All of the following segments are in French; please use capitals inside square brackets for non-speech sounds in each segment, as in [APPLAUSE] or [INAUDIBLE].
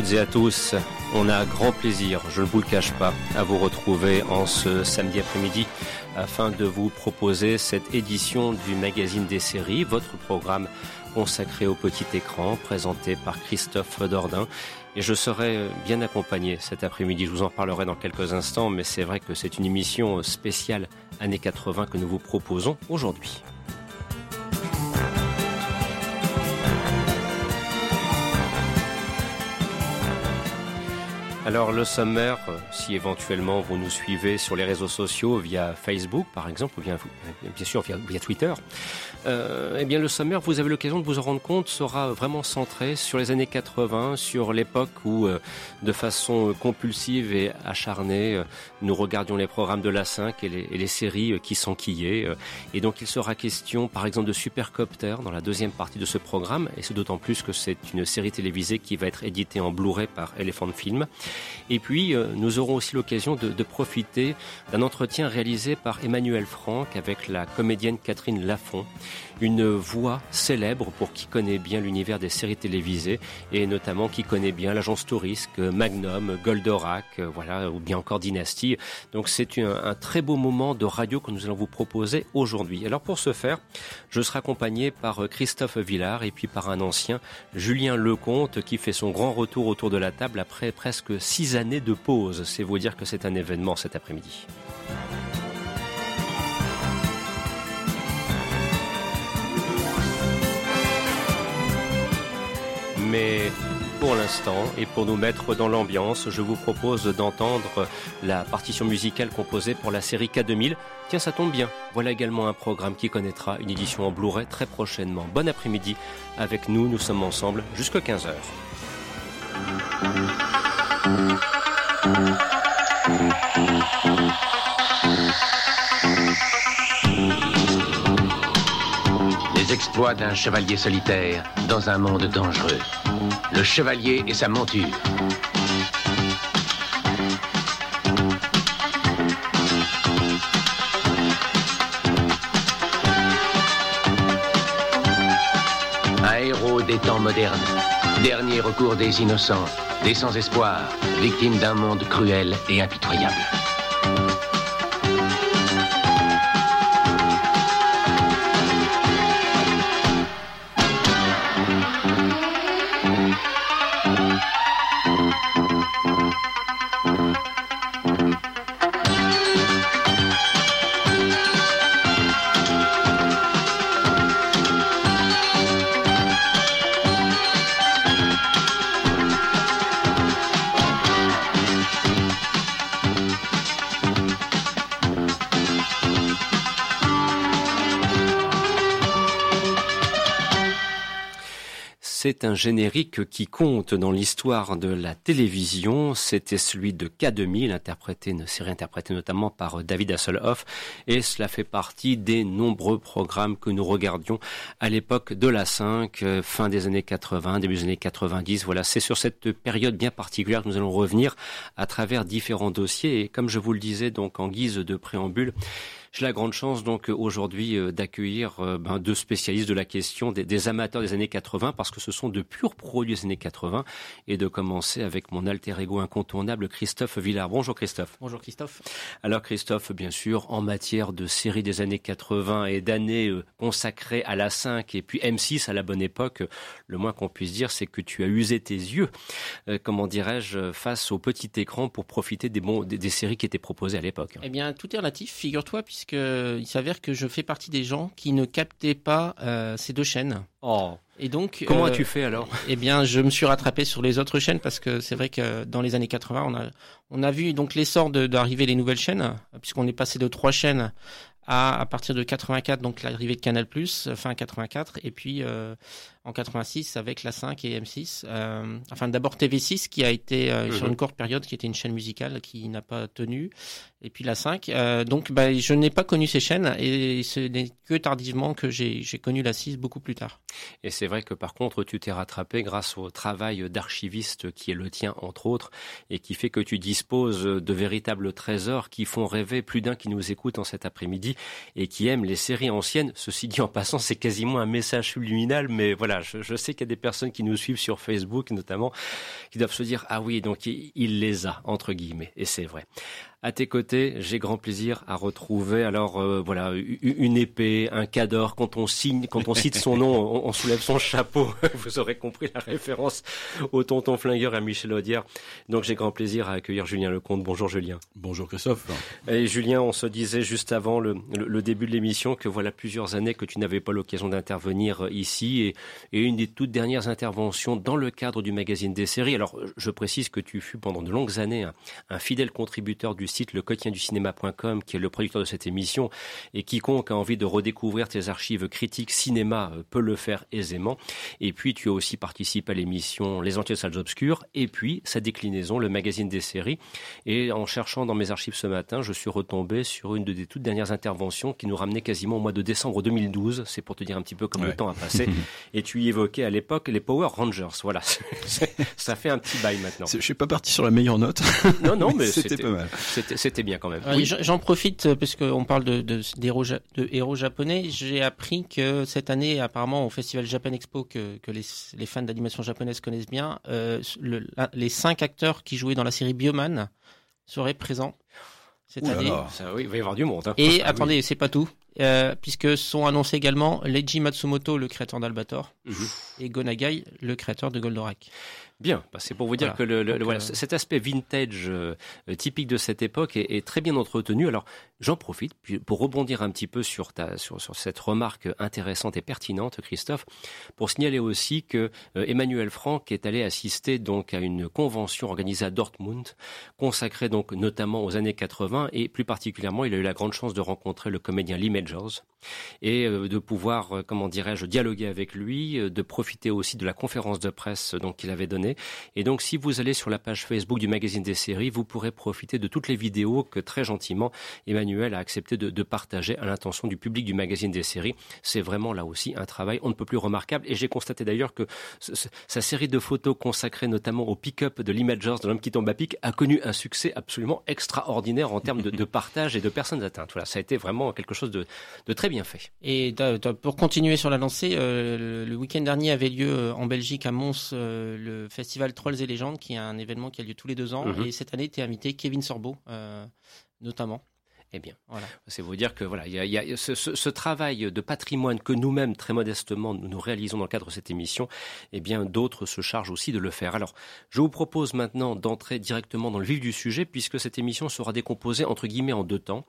Toutes et à tous. On a grand plaisir, je ne vous le cache pas, à vous retrouver en ce samedi après-midi afin de vous proposer cette édition du magazine des séries, votre programme consacré au petit écran, présenté par Christophe Dordain. Et je serai bien accompagné cet après-midi, je vous en parlerai dans quelques instants, mais c'est vrai que c'est une émission spéciale années 80 que nous vous proposons aujourd'hui. Alors le sommaire, si éventuellement vous nous suivez sur les réseaux sociaux via Facebook par exemple, ou bien, bien sûr via, Twitter, euh, eh bien le sommaire, vous avez l'occasion de vous en rendre compte, sera vraiment centré sur les années 80, sur l'époque où, euh, de façon compulsive et acharnée, euh, nous regardions les programmes de la 5 et les, et les séries qui s'enquillaient. Et donc il sera question par exemple de Supercopter dans la deuxième partie de ce programme, et c'est d'autant plus que c'est une série télévisée qui va être éditée en Blu-ray par Elephant Film. Et puis, euh, nous aurons aussi l'occasion de, de, profiter d'un entretien réalisé par Emmanuel Franck avec la comédienne Catherine Lafont, une voix célèbre pour qui connaît bien l'univers des séries télévisées et notamment qui connaît bien l'agence Tourisque, Magnum, Goldorak, euh, voilà, ou bien encore Dynasty. Donc c'est un, un, très beau moment de radio que nous allons vous proposer aujourd'hui. Alors pour ce faire, je serai accompagné par euh, Christophe Villard et puis par un ancien, Julien Lecomte, qui fait son grand retour autour de la table après presque six années de pause. C'est vous dire que c'est un événement cet après-midi. Mais pour l'instant, et pour nous mettre dans l'ambiance, je vous propose d'entendre la partition musicale composée pour la série K2000. Tiens, ça tombe bien. Voilà également un programme qui connaîtra une édition en Blu-ray très prochainement. Bon après-midi. Avec nous, nous sommes ensemble jusqu'à 15h. Les exploits d'un chevalier solitaire dans un monde dangereux. Le chevalier et sa monture. Un héros des temps modernes. Dernier recours des innocents, des sans espoir, victimes d'un monde cruel et impitoyable. C'est un générique qui compte dans l'histoire de la télévision. C'était celui de K2000, interprété, une série interprétée notamment par David Hasselhoff, et cela fait partie des nombreux programmes que nous regardions à l'époque de la 5, fin des années 80, début des années 90. Voilà, c'est sur cette période bien particulière que nous allons revenir à travers différents dossiers. Et comme je vous le disais donc en guise de préambule, j'ai la grande chance donc aujourd'hui d'accueillir ben, deux spécialistes de la question, des, des, amateurs des années 80, parce que ce sont de purs produits des années 80, et de commencer avec mon alter ego incontournable Christophe Villard. Bonjour Christophe. Bonjour Christophe. Alors Christophe, bien sûr, en matière de séries des années 80 et d'années consacrées à la 5 et puis M6 à la bonne époque, le moins qu'on puisse dire, c'est que tu as usé tes yeux, euh, comment dirais-je, face au petit écran pour profiter des, bons, des, des séries qui étaient proposées à l'époque. Eh bien, tout est relatif, figure-toi, puisque il s'avère que je fais partie des gens qui ne captaient pas euh, ces deux chaînes. Oh. Et donc, comment euh, as-tu fait alors? Eh bien, je me suis rattrapé sur les autres chaînes parce que c'est vrai que dans les années 80, on a on a vu donc l'essor d'arriver les nouvelles chaînes puisqu'on est passé de trois chaînes à à partir de 84 donc l'arrivée de Canal+ fin 84 et puis euh, en 86 avec la 5 et M6. Euh, enfin, d'abord TV6 qui a été euh, mmh. sur une courte période, qui était une chaîne musicale qui n'a pas tenu, et puis la 5. Euh, donc, bah, je n'ai pas connu ces chaînes et ce n'est que tardivement que j'ai connu la 6 beaucoup plus tard. Et c'est vrai que par contre, tu t'es rattrapé grâce au travail d'archiviste qui est le tien, entre autres, et qui fait que tu disposes de véritables trésors qui font rêver plus d'un qui nous écoute en cet après-midi et qui aime les séries anciennes. Ceci dit, en passant, c'est quasiment un message subliminal, mais voilà je, sais qu'il y a des personnes qui nous suivent sur Facebook notamment, qui doivent se dire ah oui, donc il les a entre guillemets, et c'est vrai. À tes côtés, j'ai grand plaisir à retrouver alors euh, voilà une épée, un cador. Quand on signe, quand on cite son nom, on, soulève son chapeau. [LAUGHS] Vous aurez compris la référence au tonton flingueur et à Michel Audière. Donc j'ai grand plaisir à accueillir Julien Lecomte. Bonjour Julien. Bonjour Christophe. Et Julien, on se disait juste avant le, le, début de l'émission que voilà plusieurs années que tu n'avais pas l'occasion d'intervenir ici et, et, une des toutes dernières interventions dans le cadre du magazine des séries. Alors je précise que tu fus pendant de longues années un, un fidèle contributeur du site le du cinéma.com qui est le producteur de cette émission et quiconque a envie de redécouvrir tes archives critiques cinéma euh, peut le faire aisément. Et puis tu as aussi participé à l'émission Les Entiers Salles Obscures et puis sa déclinaison, le magazine des séries. Et en cherchant dans mes archives ce matin, je suis retombé sur une des toutes dernières interventions qui nous ramenait quasiment au mois de décembre 2012. C'est pour te dire un petit peu comme le temps a passé. [LAUGHS] et tu y évoquais à l'époque les Power Rangers. Voilà, [LAUGHS] ça fait un petit bail maintenant. Je suis pas parti sur la meilleure note. Non, non, [LAUGHS] mais c'était pas mal. C'était bien quand même. J'en profite euh, parce qu'on parle de, de, de, héros japonais. J'ai appris que cette année, apparemment, au festival Japan Expo, que, que les, les fans d'animation japonaise connaissent bien, euh, le, les cinq acteurs qui jouaient dans la série Bioman seraient présents cette année. Ça, oui, il va y avoir du monde. Hein. Et ah attendez, c'est pas tout. Euh, puisque sont annoncés également Leiji Matsumoto, le créateur d'Albator, mhm. et Gonagai, le créateur de Goldorak. Bien, bah, c'est pour vous dire que le, le, voilà, euh, cet aspect vintage euh, typique de cette époque est, est très bien entretenu. Alors j'en profite pour rebondir un petit peu sur, ta, sur, sur, cette remarque intéressante et pertinente, Christophe, pour signaler aussi que euh, Emmanuel Franck est allé assister donc à une convention organisée à Dortmund, consacrée donc notamment aux années 80 et plus particulièrement il a eu la grande chance de rencontrer le comédien Lee Majors et de pouvoir, comment dirais-je, dialoguer avec lui, de profiter aussi de la conférence de presse donc qu'il avait donnée et donc, si vous allez sur la page Facebook du magazine des séries, vous pourrez profiter de toutes les vidéos que très gentiment Emmanuel a accepté de, partager à l'intention du public du magazine des séries. C'est vraiment là aussi un travail on ne peut plus remarquable. Et j'ai constaté d'ailleurs que sa série de photos consacrée notamment au pick-up de l'Imagers de l'homme qui tombe à pic a connu un succès absolument extraordinaire en termes de, partage et de personnes atteintes. Voilà, ça a été vraiment quelque chose de, très bien fait. Et pour continuer sur la lancée, euh, le week-end dernier avait lieu euh, en Belgique à Mons euh, le festival Trolls et légendes, qui est un événement qui a lieu tous les deux ans. Mhm. Et cette année, tu es invité Kevin Sorbo, euh, notamment. Eh bien, voilà. C'est vous dire que voilà, il y a, ce, travail de patrimoine que nous-mêmes, très modestement, nous, nous réalisons dans le cadre de cette émission. Eh bien, d'autres se chargent aussi de le faire. Alors, je vous propose maintenant d'entrer directement dans le vif du sujet, puisque cette émission sera décomposée entre guillemets en deux temps.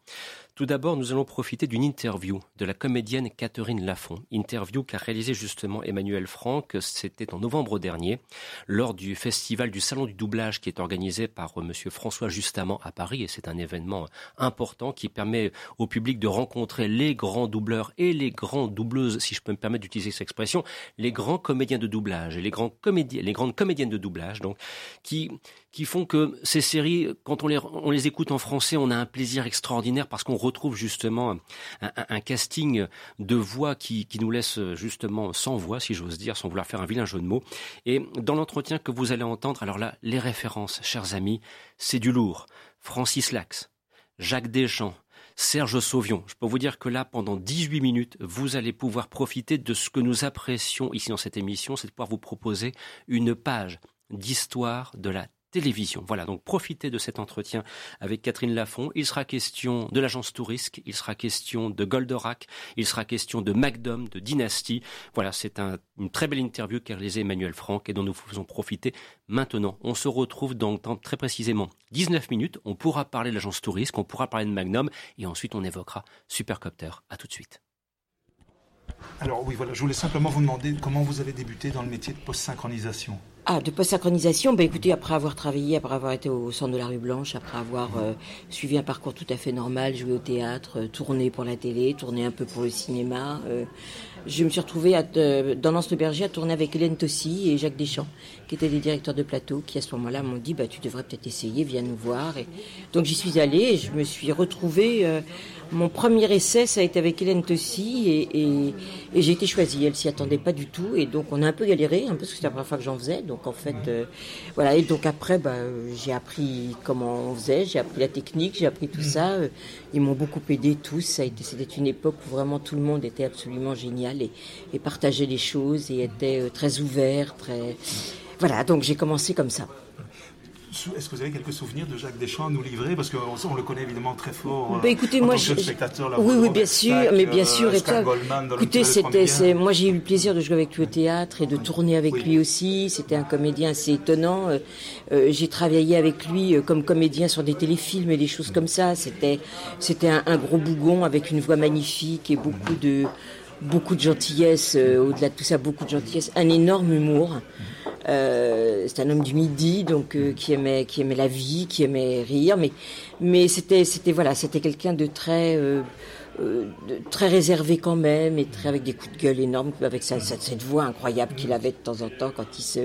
Tout d'abord, nous allons profiter d'une interview de la comédienne Catherine Lafont. Interview qu'a réalisée justement Emmanuel Franck, c'était en novembre dernier, lors du festival du Salon du doublage qui est organisé par euh, Monsieur François Justamment à Paris. Et c'est un événement important qui permet au public de rencontrer les grands doubleurs et les grandes doubleuses, si je peux me permettre d'utiliser cette expression, les grands comédiens de doublage et les, grands les grandes comédiennes de doublage, donc, qui, qui font que ces séries, quand on les, on les écoute en français, on a un plaisir extraordinaire parce qu'on retrouve justement un, casting de voix qui, qui, nous laisse justement sans voix, si j'ose dire, sans vouloir faire un vilain jeu de mots. Et dans l'entretien que vous allez entendre, alors là, les références, chers amis, c'est du lourd. Francis Lax, Jacques Deschamps, Serge Sauvion. Je peux vous dire que là, pendant 18 minutes, vous allez pouvoir profiter de ce que nous apprécions ici dans cette émission, c'est de pouvoir vous proposer une page d'histoire de la télévision. Voilà, donc profitez de cet entretien avec Catherine Lafont. Il sera question de l'agence Tourisque, il sera question de Goldorak, il sera question de Macdom, de Dynasty. Voilà, c'est une très belle interview qu'a réalisée Emmanuel Franck et dont nous faisons profiter maintenant. On se retrouve dans très précisément 19 minutes. On pourra parler de l'agence Tourisque, on pourra parler de Magnum et ensuite on évoquera Supercopter. À tout de suite. Alors oui, voilà, je voulais simplement vous demander comment vous avez débuté dans le métier de post-synchronisation. Ah, de post-synchronisation, ben écoutez, après avoir travaillé, après avoir été au centre de la rue Blanche, après avoir euh, suivi un parcours tout à fait normal, joué au théâtre, euh, tourné pour la télé, tourné un peu pour le cinéma, euh, je me suis retrouvée à, dans Lance le Berger à tourner avec Hélène Tossy et Jacques Deschamps, qui étaient des directeurs de plateau, qui à ce moment-là m'ont dit, bah tu devrais peut-être essayer, viens nous voir. Et donc j'y suis allée et je me suis retrouvée mon premier essai, ça a été avec Hélène Tossy et, j'ai été choisie. Elle s'y attendait pas du tout et donc on a un peu galéré, peu parce que c'était la première fois que j'en faisais. Donc en fait, euh, voilà. Et donc après, bah, j'ai appris comment on faisait, j'ai appris la technique, j'ai appris tout ça. Ils m'ont beaucoup aidé tous. C'était une époque où vraiment tout le monde était absolument génial. et, et partageait les choses et était euh, très ouvert, très voilà. Donc j'ai commencé comme ça. Est-ce que vous avez quelques souvenirs de Jacques Deschamps à nous livrer? Parce qu'on on le connaît évidemment très fort. Bah, écoutez, en moi, tant que je- spectateur, la oui, oui, bien sûr, Stack, mais bien euh, sûr. et Goldman dans le écoutez, c'était, moi j'ai eu le plaisir de jouer avec lui au théâtre et de tourner avec Oui. lui aussi. C'était un comédien assez étonnant. Euh, euh, j'ai travaillé avec lui euh, comme comédien sur des téléfilms et des choses comme ça. C'était, c'était un, un gros bougon avec une voix magnifique et beaucoup de, beaucoup de gentillesse. euh, au-delà de tout ça, beaucoup de gentillesse, un énorme humour. Euh, c'est un homme du midi, donc euh, qui aimait, qui aimait la vie, qui aimait rire, mais, mais c'était, c'était voilà, c'était quelqu'un de très, euh, euh, très réservé quand même, et très avec des coups de gueule énormes, avec sa, sa- cette voix incroyable qu'il avait de temps en temps quand il se.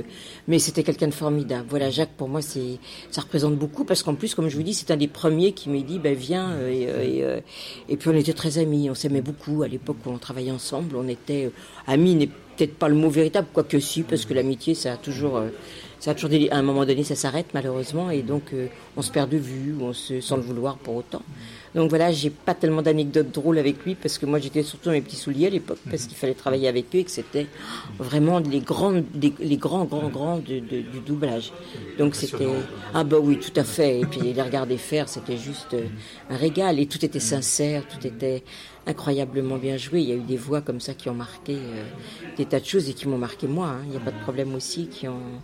Mais c'était quelqu'un de formidable. Voilà, Jacques pour moi c'est, ça représente beaucoup parce qu'en plus, comme je vous dis, c'est un des premiers qui m'a dit, ben viens, euh, et, puis on était très amis, on s'aimait beaucoup à l'époque où on travaillait ensemble, on était amis, peut-être pas le mot véritable, quoique si, parce que l'amitié ça a toujours. euh, ça a toujours à un moment donné, ça s'arrête malheureusement, et donc euh, on se perd de vue, on se... sans le vouloir pour autant. Donc voilà, j'ai pas tellement d'anecdotes drôles avec lui parce que moi j'étais surtout dans mes petits souliers à l'époque parce qu'il fallait travailler avec eux et que c'était vraiment les grands, les, les grands, grands, grands de- de- du doublage. Donc c'était ah bah oui, tout à fait. Et puis les regarder faire, c'était juste euh, un régal et tout était sincère, tout était incroyablement bien joué. Il y a eu des voix comme ça qui ont marqué euh, des tas de choses et qui m'ont marqué moi. hein. Il n'y a pas de problème aussi qui ont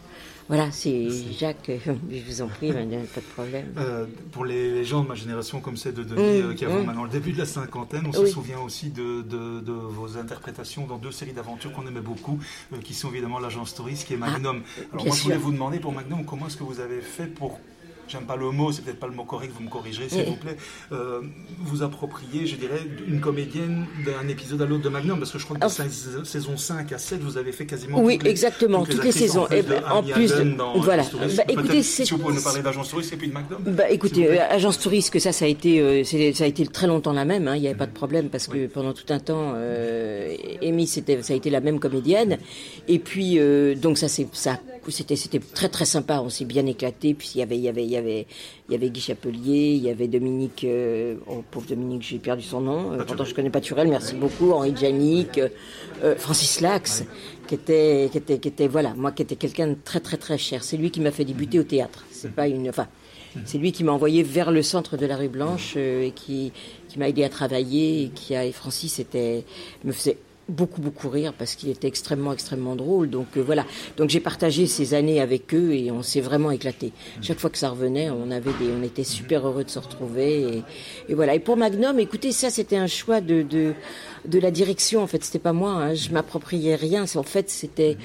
voilà, c'est Jacques, euh, je vous en prie, madame, pas de problème. Euh, pour les, les gens de ma génération comme c'est de Denis, Mm, euh, qui avons mm. maintenant le début de la cinquantaine, on Oui. se souvient aussi de, de- de vos interprétations dans deux séries d'aventures qu'on aimait beaucoup, euh, qui sont évidemment l'agence touriste, qui est Magnum. Alors Ah, moi je voulais sûr. vous demander pour Magnum, comment est-ce que vous avez fait pour J'aime pas le mot, c'est peut-être pas le mot correct, vous me corrigerez s'il Oui. vous plaît. Euh, vous approprier, je dirais, une comédienne d'un épisode à l'autre de Magnum, parce que je crois que de sais- saison 5 à 7, vous avez fait quasiment Oui, toutes les, exactement, toutes les actrices, saisons. En, plus Et de ben, en Amy plus de- Allen dans voilà. Bah, écoutez, c'est- si vous pouvez nous parler d'agence touriste et puis de Magnum. Bah écoutez, euh, agence touriste, que ça, ça a été, euh, ça a été très longtemps la même. hein, Il n'y avait pas de problème parce que pendant tout un temps, euh, Amy, ça a été la même comédienne. Et puis euh, donc ça, c'est, ça, c'était, c'était très très sympa. On s'est bien éclaté. Puis il y avait, il y avait, il y avait, il y avait Guy Chapelier, il y avait Dominique, euh, oh pauvre Dominique, j'ai perdu son nom. Euh, pourtant je connais pas Turel, merci beaucoup. Henri Janik, euh, euh, Francis Lax, qui était, qui était, qui était, voilà, moi qui était quelqu'un de très très très cher. C'est lui qui m'a fait débuter au théâtre. C'est pas une, enfin. C'est lui qui m'a envoyé vers le centre de la rue Blanche euh, et qui, qui m'a aidé à travailler et qui a et Francis était me faisait beaucoup beaucoup rire parce qu'il était extrêmement extrêmement drôle. Donc euh, voilà. Donc j'ai partagé ces années avec eux et on s'est vraiment éclaté. Chaque fois que ça revenait on avait des on était super heureux de se retrouver et, et voilà. Et pour Magnum écoutez ça c'était un choix de, de de la direction en fait c'était pas moi hein, je m'appropriais rien. En fait c'était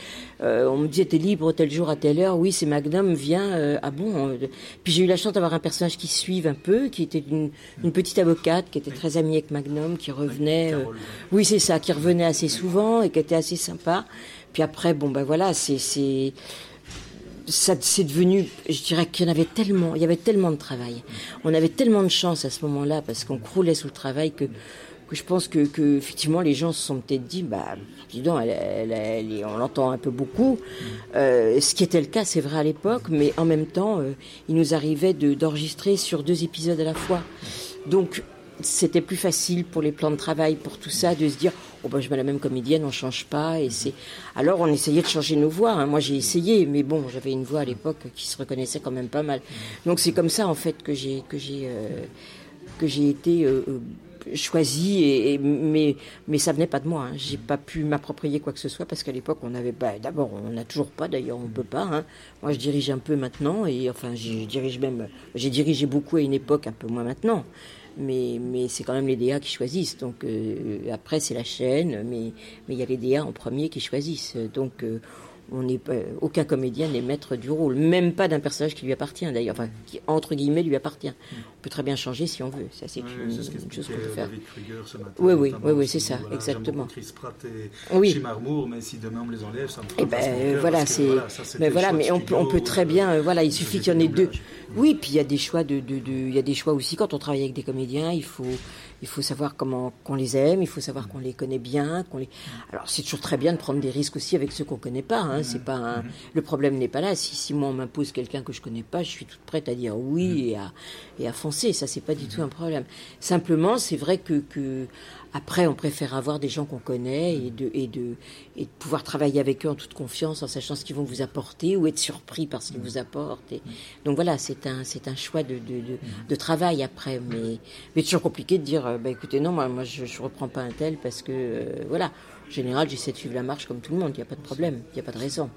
euh, on me disait t'es libre tel jour à telle heure. Oui c'est Magnum viens euh, ah bon euh, puis j'ai eu la chance d'avoir un personnage qui suive un peu qui était une, une petite avocate qui était très amie avec Magnum qui revenait euh, oui c'est ça qui revenait assez souvent et qui était assez sympa. Puis après bon ben voilà c'est c'est ça c'est devenu, je dirais qu'il y en avait tellement, il y avait tellement de travail. On avait tellement de chance à ce moment-là parce qu'on croulait sous le travail que, que je pense que, que effectivement les gens se sont peut-être dit, bah, dis donc, elle, elle- elle est- on l'entend un peu beaucoup. Euh, ce qui était le cas, c'est vrai à l'époque, mais en même temps, euh, il nous arrivait de- d'enregistrer sur deux épisodes à la fois. Donc c'était plus facile pour les plans de travail, pour tout ça, de se dire oh ben je mets la même comédienne, on change pas et c'est alors on essayait de changer nos voix. hein. Moi j'ai essayé, mais bon j'avais une voix à l'époque qui se reconnaissait quand même pas mal. Donc c'est comme ça en fait que j'ai que j'ai euh, que j'ai été choisie et, mais mais ça venait pas de moi. Hein. J'ai pas pu m'approprier quoi que ce soit parce qu'à l'époque on avait pas. D'abord on n'a toujours pas d'ailleurs on peut pas. Hein. Moi je dirige un peu maintenant et enfin je dirige même j'ai dirigé beaucoup à une époque un peu moins maintenant mais, mais c'est quand même les DA qui choisissent. Donc euh, après c'est la chaîne, mais mais il y a les DA en premier qui choisissent. Donc euh, on n'est aucun comédien n'est maître du rôle, même pas d'un personnage qui lui appartient d'ailleurs, enfin qui entre guillemets lui appartient. On peut très bien changer si on veut. Ça c'est Oui, une, c'est ce une chose qu'on peut faire. Ce matin. Oui, oui, oui, oui, c'est ça, Voilà, exactement. Chris Pratt et Oui. Jim Armour, mais si demain on me les enlève, ça me fera Eh ben cœur, voilà, c'est. voilà, mais voilà, mais on peut, on studio, peut très euh, bien. euh, Voilà, il suffit qu'il y en ait deux. Oui, puis il y a des choix de, de, de- il y a des choix aussi quand on travaille avec des comédiens. Il faut, il faut savoir comment qu'on les aime. Il faut savoir qu'on les connaît bien. Qu'on les. Alors c'est toujours très bien de prendre des risques aussi avec ceux qu'on connaît pas. Hein, c'est pas un- le problème n'est pas là. Si, si moi on m'impose quelqu'un que je connais pas, je suis toute prête à dire oui et à et à foncer. Ça c'est pas du tout un problème. Simplement, c'est vrai que que Après, on préfère avoir des gens qu'on connaît et de, et, de, et de pouvoir travailler avec eux en toute confiance, en sachant ce qu'ils vont vous apporter ou être surpris par ce qu'ils vous apportent. Donc voilà, c'est un, c'est un choix de, de, de, de travail après. Mais, mais toujours compliqué de dire, euh, bah, écoutez, non, moi, moi je ne reprends pas un tel parce que, euh, voilà, en général, j'essaie de suivre la marche comme tout le monde, il n'y a pas de problème, il n'y a pas de raison.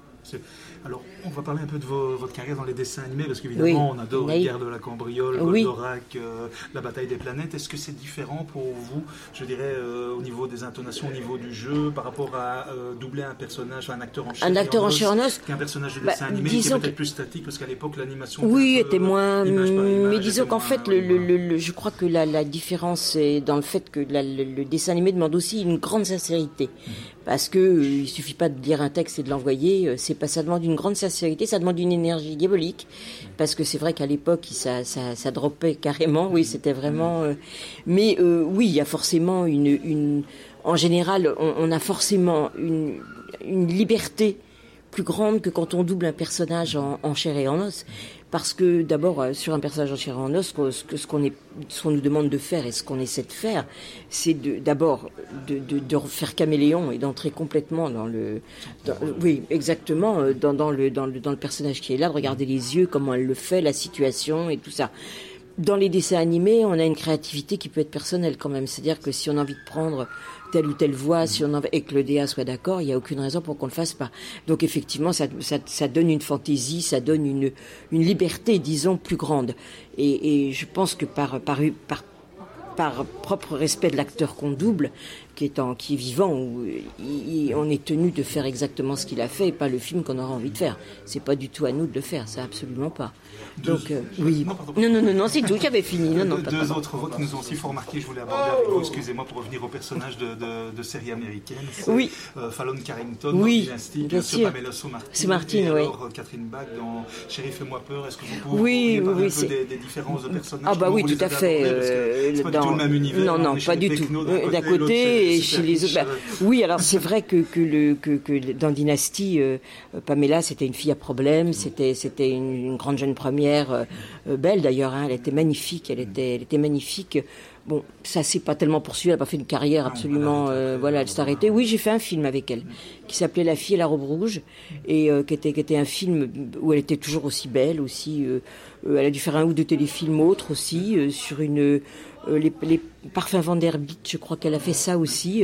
Alors, on va parler un peu de votre carrière dans les dessins animés, parce qu'évidemment, on adore la guerre de la cambriole, Goldorak, euh, la bataille des planètes. Est-ce que c'est différent pour vous, je dirais, euh, au niveau des intonations, au niveau du jeu, par rapport à euh, doubler un personnage, un acteur en chair Un acteur en chair Qu'un personnage de bah, dessin animé qui est peut-être plus statique, parce qu'à l'époque, l'animation. Oui, était, moins. mais disons qu'en fait, le, je crois que la, différence est dans le fait que le, dessin animé demande aussi une grande sincérité. Mhm. Parce que il suffit pas de lire un texte et de l'envoyer, c'est pas ça demande une grande sincérité, ça demande une énergie diabolique, parce que c'est vrai qu'à l'époque, ça, ça, ça dropait carrément, oui, c'était vraiment... Euh, mais euh, oui, il y a forcément une... une en général, on, a forcément une, une liberté plus grande que quand on double un personnage en, en chair et en os parce que d'abord euh, sur un personnage en chair et en os, ce qu'on ce qu'on ce qu'on nous demande de faire et ce qu'on essaie de faire, c'est d'abord de, de, de, faire caméléon et d'entrer complètement dans le, oui exactement euh, dans, dans, le, dans le dans le personnage qui est là, de regarder les yeux, comment elle le fait, la situation et tout ça. Dans les dessins animés, on a une créativité qui peut être personnelle quand même. C'est-à-dire que si on a envie de prendre telle ou telle voix, si on en, et que le DA soit d'accord, il n'y a aucune raison pour qu'on le fasse pas. Donc effectivement, ça, ça, ça donne une fantaisie, ça donne une, une liberté, disons, plus grande. Et, et je pense que par, par, par, par propre respect de l'acteur qu'on double, qui est, en, qui est vivant, où on est tenu de faire exactement ce qu'il a fait et pas le film qu'on aura envie de faire. C'est pas du tout à nous de le faire, ça absolument pas. Donc, euh, oui. Non, non, non, non, c'est tout, avait fini. Non, non, deux, autres voix qui nous ont aussi fort marqué, je voulais aborder avec vous, excusez-moi, pour revenir au personnage de, de, de série américaine. Oui. Euh, Fallon Carrington, oui, Dynasty, bien sûr. Pamela C'est Martin, et oui. alors, euh, Catherine Bach dans Sheriff et moi peur. Est-ce que vous pouvez oui, parler oui, un peu des, des, différences de personnages? Ah, bah oui, tout à fait. Euh, c'est pas dans... du tout le même univers. Non, non, pas du tout. D'un côté, et chez les autres. Bah, oui, alors c'est vrai que, que, le, que, que dans Dynasty, Pamela, c'était une fille à problème, c'était une, une grande jeune première euh, belle d'ailleurs, hein, elle était magnifique, elle était, elle était magnifique. Bon, ça s'est pas tellement poursuivi, elle n'a pas fait une carrière absolument. Euh, voilà, elle s'est arrêtée. Oui, j'ai fait un film avec elle, qui s'appelait La fille et la robe rouge, et euh, qui était, qui était un film où elle était toujours aussi belle, aussi. elle a dû faire un ou deux téléfilms autres aussi sur une les, les, parfums Vanderbilt, je crois qu'elle a fait ça aussi.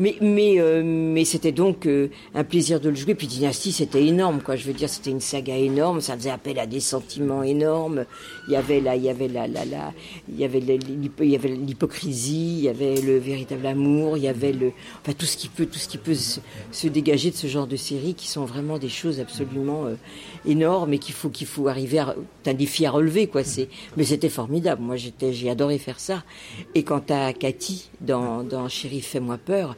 Mais, mais, euh, mais c'était donc euh, un plaisir de le jouer. Puis Dynasty, c'était énorme, quoi. Je veux dire, c'était une saga énorme. Ça faisait appel à des sentiments énormes. Il y avait là, il y avait la, la, la, il y avait l'hypocrisie, il y avait le véritable amour, il y avait le, enfin tout ce qui peut, tout ce qui peut se, dégager de ce genre de séries qui sont vraiment des choses absolument euh, énormes et qu'il faut, qu'il faut arriver à, un défi à relever, quoi. C'est, mais c'était formidable. Moi, j'étais, j'ai adoré faire ça. Quant à Cathy dans, dans Chérie, fais-moi peur.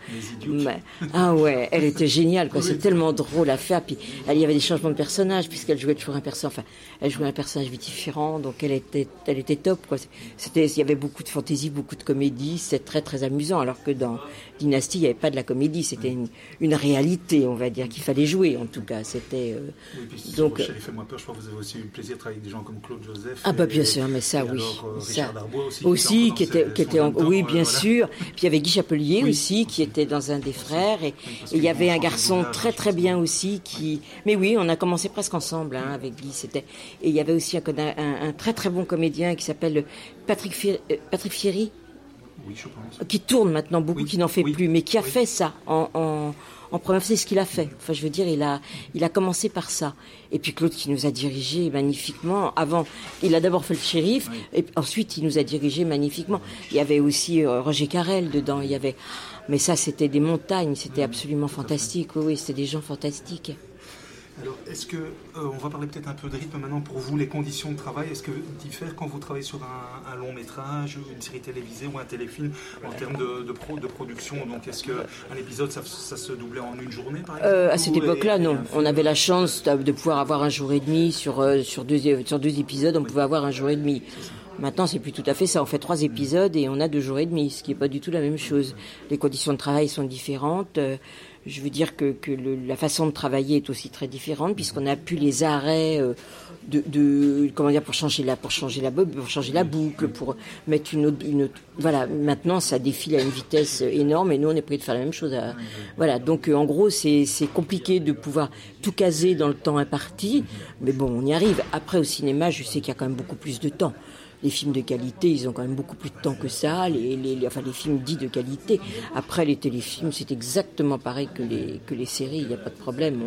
Ah ouais, elle était géniale, quoi. C'est tellement drôle à faire. Puis il y avait des changements de personnages puisqu'elle jouait toujours un personnage. Enfin, elle jouait un personnage différent, donc elle était, elle était top, quoi. C'était, il y avait beaucoup de fantaisie, beaucoup de comédie. C'est très très amusant. Alors que dans Dynasty, il n'y avait pas de la comédie. C'était une, une, réalité, on va dire, qu'il fallait jouer. En tout cas, c'était. Euh, oui, donc. Chérie, moi peur. Je crois que vous avez aussi eu le plaisir de travailler avec des gens comme Claude Joseph. Ah bah bien sûr, mais ça, oui. Alors, euh, ça. aussi. Aussi, qui était, qui était, en, oui, bien sûr. Puis il y avait Guy Chapelier aussi, qui était dans un des frères. Et il y avait un garçon très très bien aussi qui. Mais oui, on a commencé presque ensemble hein, avec Guy. C'était. Et il y avait aussi un, un, très très bon comédien qui s'appelle Patrick, Fier... Euh, Patrick Fieri. Oui, je pense. Qui tourne maintenant beaucoup, qui n'en fait plus, mais qui a fait ça en, en, en première, c'est ce qu'il a fait. Enfin, je veux dire, il a, il a commencé par ça. Et puis Claude qui nous a dirigé magnifiquement. Avant, il a d'abord fait le shérif, et ensuite il nous a dirigé magnifiquement. Il y avait aussi euh, Roger Carrel dedans. Il y avait, mais ça, c'était des montagnes. C'était absolument fantastique. Oui, oui, c'était des gens fantastiques. Alors, est-ce que, euh, on va parler peut-être un peu de rythme maintenant pour vous, les conditions de travail, est-ce que diffèrent quand vous travaillez sur un, long métrage, une série télévisée ou un téléfilm en termes de, de, production? Donc, est-ce qu'un épisode, ça, se doublait en une journée, par exemple? Euh, À cette époque-là, non. On avait la chance de pouvoir avoir un jour et demi sur, euh, sur, deux, sur deux épisodes, on pouvait avoir un jour et demi. Maintenant, c'est plus tout à fait ça. On fait trois épisodes et on a deux jours et demi, ce qui n'est pas du tout la même chose. Les conditions de travail sont différentes. Je veux dire que, que la façon de travailler est aussi très différente puisqu'on a pu les arrêts euh, de, de, comment dire pour changer la pour changer la pour changer la boucle pour mettre une autre, une voilà. Maintenant ça défile à une vitesse énorme et nous on est prêt de faire la même chose voilà. Donc euh, en gros c'est c'est compliqué de pouvoir tout caser dans le temps imparti mais bon on y arrive. Après au cinéma je sais qu'il y a quand même beaucoup plus de temps les films de qualité, ils ont quand même beaucoup plus de temps que ça, les, les, enfin les films dits de qualité. Après, les téléfilms, c'est exactement pareil que les, que les séries, il n'y a pas de problème.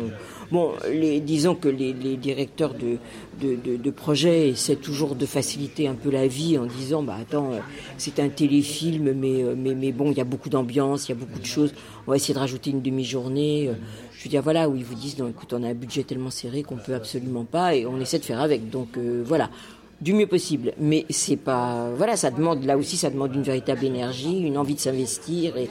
bon, les, disons que les, les directeurs de, de, de, de, projets essaient toujours de faciliter un peu la vie en disant, bah attends, c'est un téléfilm, mais, mais, mais bon, il y a beaucoup d'ambiance, il y a beaucoup de choses, on va essayer de rajouter une demi-journée. Je veux dire, voilà, où ils vous disent, non, écoute, on a un budget tellement serré qu'on peut absolument pas, et on essaie de faire avec. Donc euh, voilà du mieux possible. Mais c'est pas, voilà, ça demande, là aussi, ça demande une véritable énergie, une envie de s'investir et,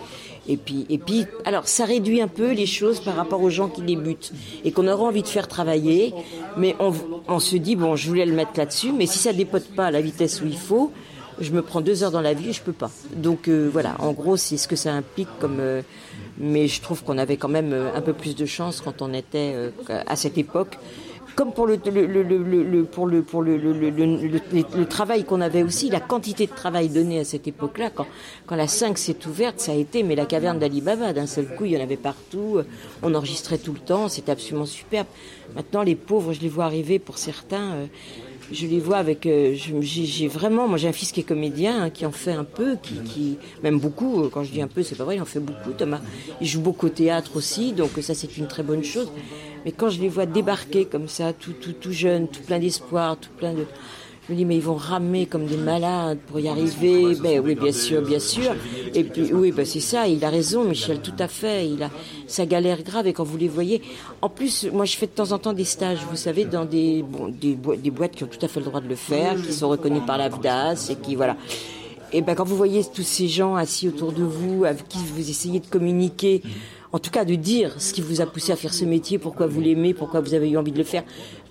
et puis, et puis, alors, ça réduit un peu les choses par rapport aux gens qui débutent et qu'on aura envie de faire travailler, mais on, on se dit, bon, je voulais le mettre là-dessus, mais si ça dépote pas à la vitesse où il faut, je me prends deux heures dans la vie et je peux pas. Donc euh, voilà, en gros, c'est ce que ça implique comme. Euh, mais je trouve qu'on avait quand même euh, un peu plus de chance quand on était à cette époque comme pour le, le, le, pour le pour le, le travail qu'on avait aussi, la quantité de travail donné à cette époque-là, quand, quand la 5 s'est ouverte, ça a été mais la caverne d'Ali Baba. D'un seul coup, il y en avait partout. On enregistrait tout le temps. C'était absolument superbe. Maintenant, les pauvres, je les vois arriver pour certains. Euh, je les vois avec. Euh, j'ai vraiment. Moi, j'ai un fils qui est comédien, hein, qui en fait un peu, qui, qui même beaucoup. Euh, quand je dis un peu, c'est pas vrai, il en fait beaucoup. Thomas, il joue beaucoup au théâtre aussi, donc ça, c'est une très bonne chose. Mais quand je les vois débarquer comme ça, tout, tout, tout jeune, tout plein d'espoir, tout plein de je me dis, mais ils vont ramer comme des malades pour y arriver. Ben oui, bien sûr, bien sûr. Et puis, oui, ben c'est ça, il a raison, Michel, tout à fait. Il a sa galère grave et quand vous les voyez. En plus, moi, je fais de temps en temps des stages, vous savez, dans des, bon, des, des boîtes qui ont tout à fait le droit de le faire, qui sont reconnues par l'AFDAS et qui, voilà. Et ben, quand vous voyez tous ces gens assis autour de vous, avec qui vous essayez de communiquer, en tout cas de dire ce qui vous a poussé à faire ce métier, pourquoi vous l'aimez, pourquoi vous avez eu envie de le faire,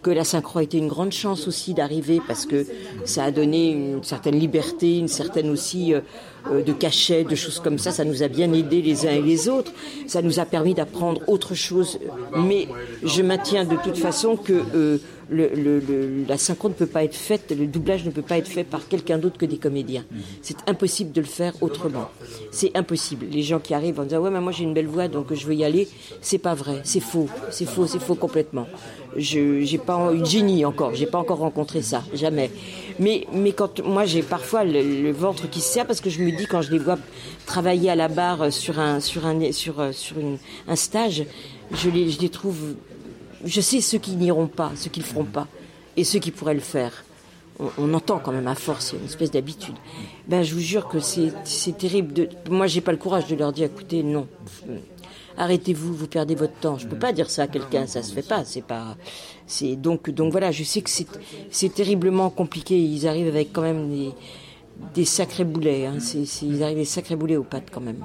que la synchro a été une grande chance aussi d'arriver parce que ça a donné une certaine liberté, une certaine aussi euh, euh, de cachet, de choses comme ça. Ça nous a bien aidé les uns et les autres. Ça nous a permis d'apprendre autre chose. Mais je maintiens de toute façon que euh, le, le, la synchro ne peut pas être faite, le doublage ne peut pas être fait par quelqu'un d'autre que des comédiens. C'est impossible de le faire autrement. C'est impossible. Les gens qui arrivent en disant ouais mais moi j'ai une belle voix donc je veux y aller, c'est pas vrai, c'est faux, c'est faux, c'est faux complètement. Je j'ai pas une génie encore, j'ai pas encore rencontré ça, jamais. Mais mais quand moi j'ai parfois le, ventre qui se serre parce que je me dis quand je les vois travailler à la barre sur un sur un sur sur une, un stage, je les je les trouve je sais ceux qui n'iront pas, ceux qui le feront pas, et ceux qui pourraient le faire. On, entend quand même à force, il y a une espèce d'habitude. Ben, je vous jure que c'est terrible. De, moi, j'ai pas le courage de leur dire, écoutez, non, arrêtez-vous, vous perdez votre temps. Je peux pas dire ça à quelqu'un, ça se fait pas. C'est pas, c'est donc donc voilà. Je sais que c'est terriblement compliqué. Ils arrivent avec quand même des, des sacrés boulets. Hein. ils arrivent des sacrés boulets aux pattes quand même.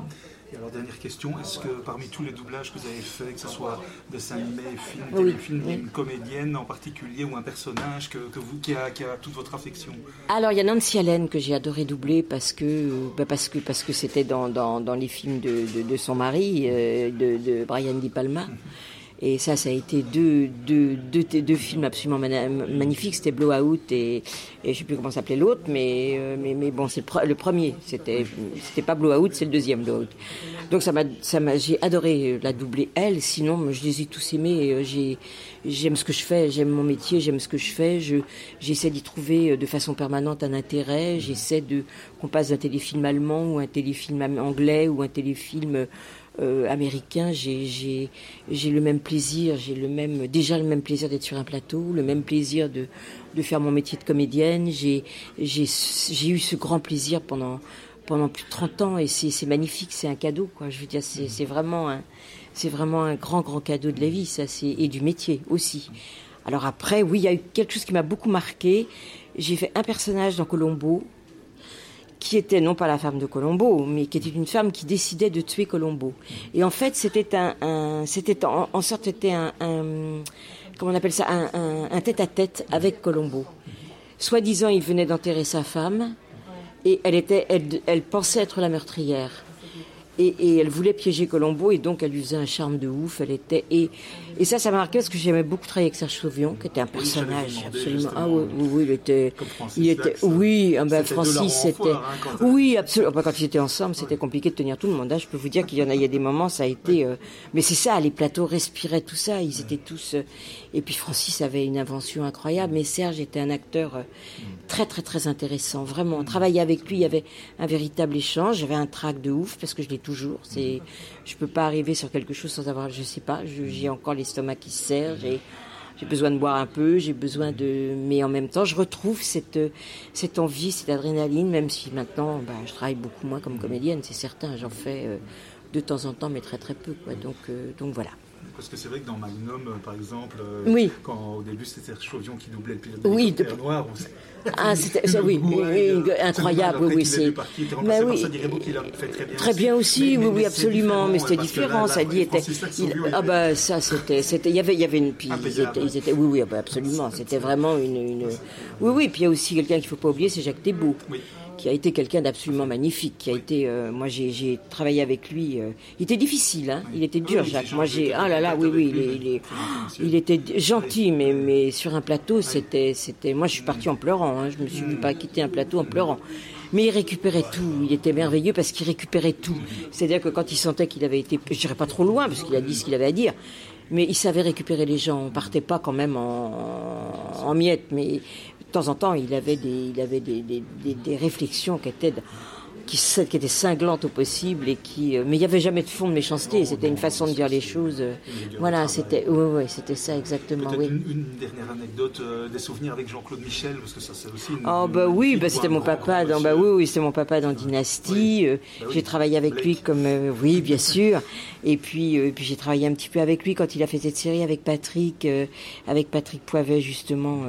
Dernière question, est-ce que parmi tous les doublages que vous avez faits, que ce soit dessin animé, film, téléfilm, une comédienne en particulier ou un personnage que, vous, qui, a, qui, a, toute votre affection? Alors, il y a Nancy Allen que j'ai adoré doubler parce que bah parce que parce que c'était dans, dans, dans, les films de, de, son mari, euh, de, de, Brian Di Palma. Mhm. Et ça, ça a été deux, deux, deux, deux films absolument magnifiques. C'était Blowout et, et je sais plus comment s'appelait l'autre, mais, euh, mais, mais bon, c'est le, premier. C'était, c'était pas Blowout, c'est le deuxième Blowout. Donc ça m'a, ça m'a, j'ai adoré la doubler elle. Sinon, je les ai tous aimés. Euh, j'ai, j'aime ce que je fais, j'aime mon métier, j'aime ce que je fais. Je, j'essaie d'y trouver euh, de façon permanente un intérêt. J'essaie de qu'on passe d'un téléfilm allemand ou un téléfilm anglais ou un téléfilm euh, américain, j'ai le même plaisir, j'ai le même déjà le même plaisir d'être sur un plateau, le même plaisir de, de faire mon métier de comédienne. J'ai eu ce grand plaisir pendant pendant plus de 30 ans et c'est magnifique, c'est un cadeau quoi. Je veux dire, c'est vraiment un c'est vraiment un grand grand cadeau de la vie, ça c'est et du métier aussi. Alors après, oui, il y a eu quelque chose qui m'a beaucoup marqué. J'ai fait un personnage dans Colombo qui était non pas la femme de Colombo, mais qui était une femme qui décidait de tuer Colombo. Et en fait, c'était un, c'était en, sorte c'était un, comment on appelle ça, un, tête-à-tête avec Colombo. Soi-disant, il venait d'enterrer sa femme et elle était, elle, elle pensait être la meurtrière. Et, elle voulait piéger Colombo et donc elle lui faisait un charme de ouf. Elle était et, et ça, ça m'a marqué parce que j'aimais beaucoup travailler avec Serge Sauvion, qui était un personnage absolument. Ah oui, oui, il était, il était, oui, ah ben, Francis, c'était, hein, oui, absolument. Bah, quand ils étaient ensemble, c'était compliqué de tenir tout le monde. Hein. Je peux vous dire qu'il y en a, il y a des moments, ça a été, euh, mais c'est ça, les plateaux respiraient tout ça. Ils étaient tous. Euh, et puis Francis avait une invention incroyable, mais Serge était un acteur euh, très très très intéressant. Vraiment, travailler avec lui, il y avait un véritable échange. J'avais un trac de ouf parce que je l'ai toujours. C'est, je peux pas arriver sur quelque chose sans avoir, je sais pas, j'ai encore l'estomac qui se serre. J'ai, besoin de boire un peu, j'ai besoin de, mais en même temps, je retrouve cette cette envie, cette adrénaline, même si maintenant, bah, je travaille beaucoup moins comme comédienne, c'est certain. J'en fais euh, de temps en temps, mais très très peu. Quoi. Euh, donc voilà. Parce que c'est vrai que dans Magnum, euh, par exemple, oui. quand au début c'était Chauvion qui doublait le pilote oui, de... noir, ah, c'était oui, incroyable, oui, oui, c'est. Mais oui, l'a fait très bien. Très bien aussi, oui, oui, absolument, mais c'était différent. Ça dit était. Ah bah ça, c'était, c'était, il y avait, il y avait une. Puis ils étaient, oui, oui, ah, bah, absolument. C'était vraiment une, une. Oui, oui. Puis il y a aussi quelqu'un qu'il faut pas oublier, c'est Jacques Thébault. Oui qui a été quelqu'un d'absolument magnifique, qui a été, euh, moi j'ai travaillé avec lui. Euh, il était difficile, hein, il était dur, Jacques. Moi j'ai, ah là là, oui oui, il, il, il était gentil, mais mais sur un plateau, c'était, c'était, moi je suis partie en pleurant. Hein, je me suis pas quitté un plateau en pleurant. Mais il récupérait tout. Il était merveilleux parce qu'il récupérait tout. C'est-à-dire que quand il sentait qu'il avait été, je dirais pas trop loin, parce qu'il a dit ce qu'il avait à dire, mais il savait récupérer les gens. On partait pas quand même en, en miettes, mais de temps en temps, il avait des, il avait des, des, des, réflexions qui étaient qui, qui était cinglante au possible et qui euh, mais il n'y avait jamais de fond de méchanceté. C'était une façon de dire les choses euh, voilà c'était oui ouais, c'était ça exactement oui. Une, une, dernière anecdote euh, des souvenirs avec Jean-Claude Michel parce que ça c'est aussi une, oh bah oui bah c'était mon papa dans bah oui oui c'était mon papa dans Dynastie bah j'ai travaillé avec lui comme oui bien sûr. Et puis puis j'ai travaillé un petit peu avec lui quand il a fait cette série avec Patrick avec Patrick Poivet justement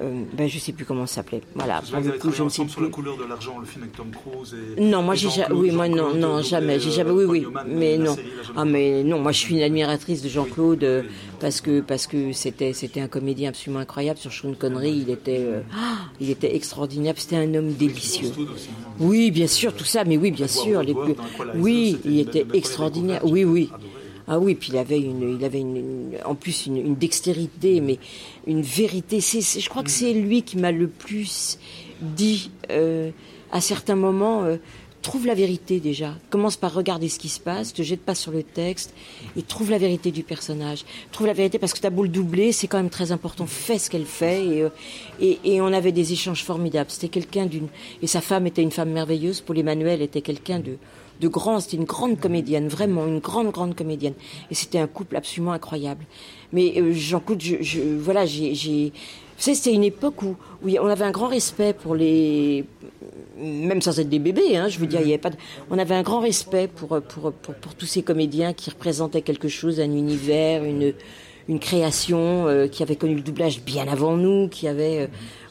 euh, ben, je sais plus comment ça s'appelait. Voilà. Pour le coup, je ne sais plus. Sur la couleur de l'argent, le film avec Tom Cruise. Et, non, moi j'ai jamais. Oui, moi non, non, jamais. J'ai jamais. Oui, oui. Mais non. Ah, mais non. Moi, je suis une admiratrice de Jean-Claude euh, parce que parce que c'était c'était un comédien absolument incroyable sur Sean Connery. Il était euh, il était extraordinaire. C'était un homme délicieux. Oui, bien sûr, tout ça. Mais oui, bien sûr. Les plus... Oui, il était extraordinaire. Oui, oui. Ah oui, puis il avait une, il avait une, en plus une, dextérité, mais une vérité. C'est, je crois que c'est lui qui m'a le plus dit euh, à certains moments. Euh, trouve la vérité déjà. Commence par regarder ce qui se passe, te jette pas sur le texte et trouve la vérité du personnage. Trouve la vérité parce que t'as beau le c'est quand même très important. Fais ce qu'elle fait et, euh, et, et, on avait des échanges formidables. C'était quelqu'un d'une et sa femme était une femme merveilleuse. Paul Emmanuel était quelqu'un de de grand, c'était une grande comédienne, vraiment une grande, grande comédienne. Et c'était un couple absolument incroyable. Mais euh, Jean-Claude, je, je, voilà, j'ai, j'ai, vous savez, c'était une époque où, où on avait un grand respect pour les, même sans être des bébés, hein, je veux dire, il y avait pas, de, on avait un grand respect pour, pour, pour, pour, tous ces comédiens qui représentaient quelque chose, un univers, une, une création, euh, qui avait connu le doublage bien avant nous, qui avait, euh,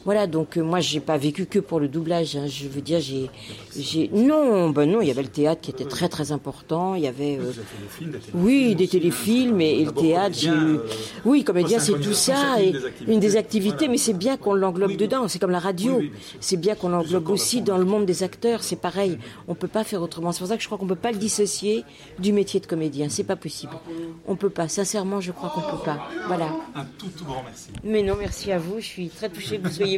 voilà, donc euh, moi j'ai pas vécu que pour le doublage. Hein. Je veux dire, j'ai, j'ai non, ben non, il y avait le théâtre qui était très très important. Il y avait, euh... oui, des téléfilms et, le théâtre. J'ai eu... oui, comédien, c'est tout ça et une des activités, mais c'est bien qu'on l'englobe dedans. C'est comme la radio. C'est bien qu'on l'englobe aussi dans le monde des acteurs. C'est pareil. On peut pas faire autrement. C'est pour ça que je crois qu'on peut pas le dissocier du métier de comédien. C'est pas possible. On peut pas. Sincèrement, je crois qu'on peut pas. Voilà. Un tout tout grand merci. Mais non, merci à vous. Je suis très touchée que vous soyez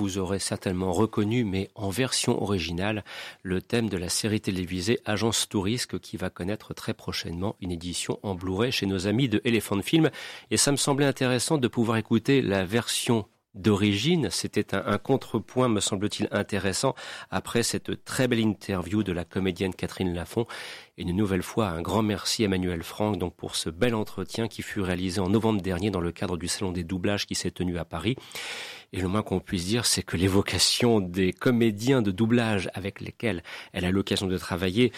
vous aurez certainement reconnu, mais en version originale, le thème de la série télévisée Agence Tourisque qui va connaître très prochainement une édition en Blu-ray chez nos amis de Elephant Film. Et ça me semblait intéressant de pouvoir écouter la version d'origine. C'était un, contrepoint, me semble-t-il, intéressant après cette très belle interview de la comédienne Catherine Lafont. Et une nouvelle fois, un grand merci à Emmanuel Franck pour ce bel entretien qui fut réalisé en novembre dernier dans le cadre du salon des doublages qui s'est tenu à Paris. Et le moins qu'on puisse dire, c'est que l'évocation des comédiens de doublage avec lesquels elle a l'occasion de travailler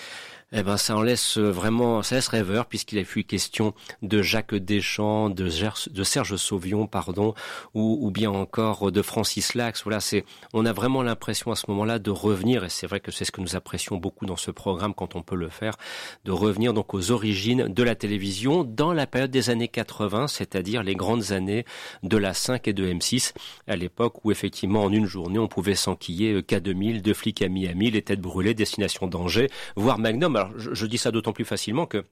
eh ben ça en laisse euh, vraiment, ça laisse rêveur puisqu'il a fui question de Jacques Deschamps, de, Serge Sauvion, pardon, ou, ou, bien encore de Francis Lax. Voilà, c'est, on a vraiment l'impression à ce moment-là de revenir, et c'est vrai que c'est ce que nous apprécions beaucoup dans ce programme quand on peut le faire, de revenir donc aux origines de la télévision dans la période des années 80, c'est-à-dire les grandes années de la 5 et de M6, à l'époque où effectivement en une journée on pouvait s'enquiller euh, K2000, deux flics à Miami, les têtes brûlées, destination danger, voire Magnum je, dis ça d'autant plus facilement que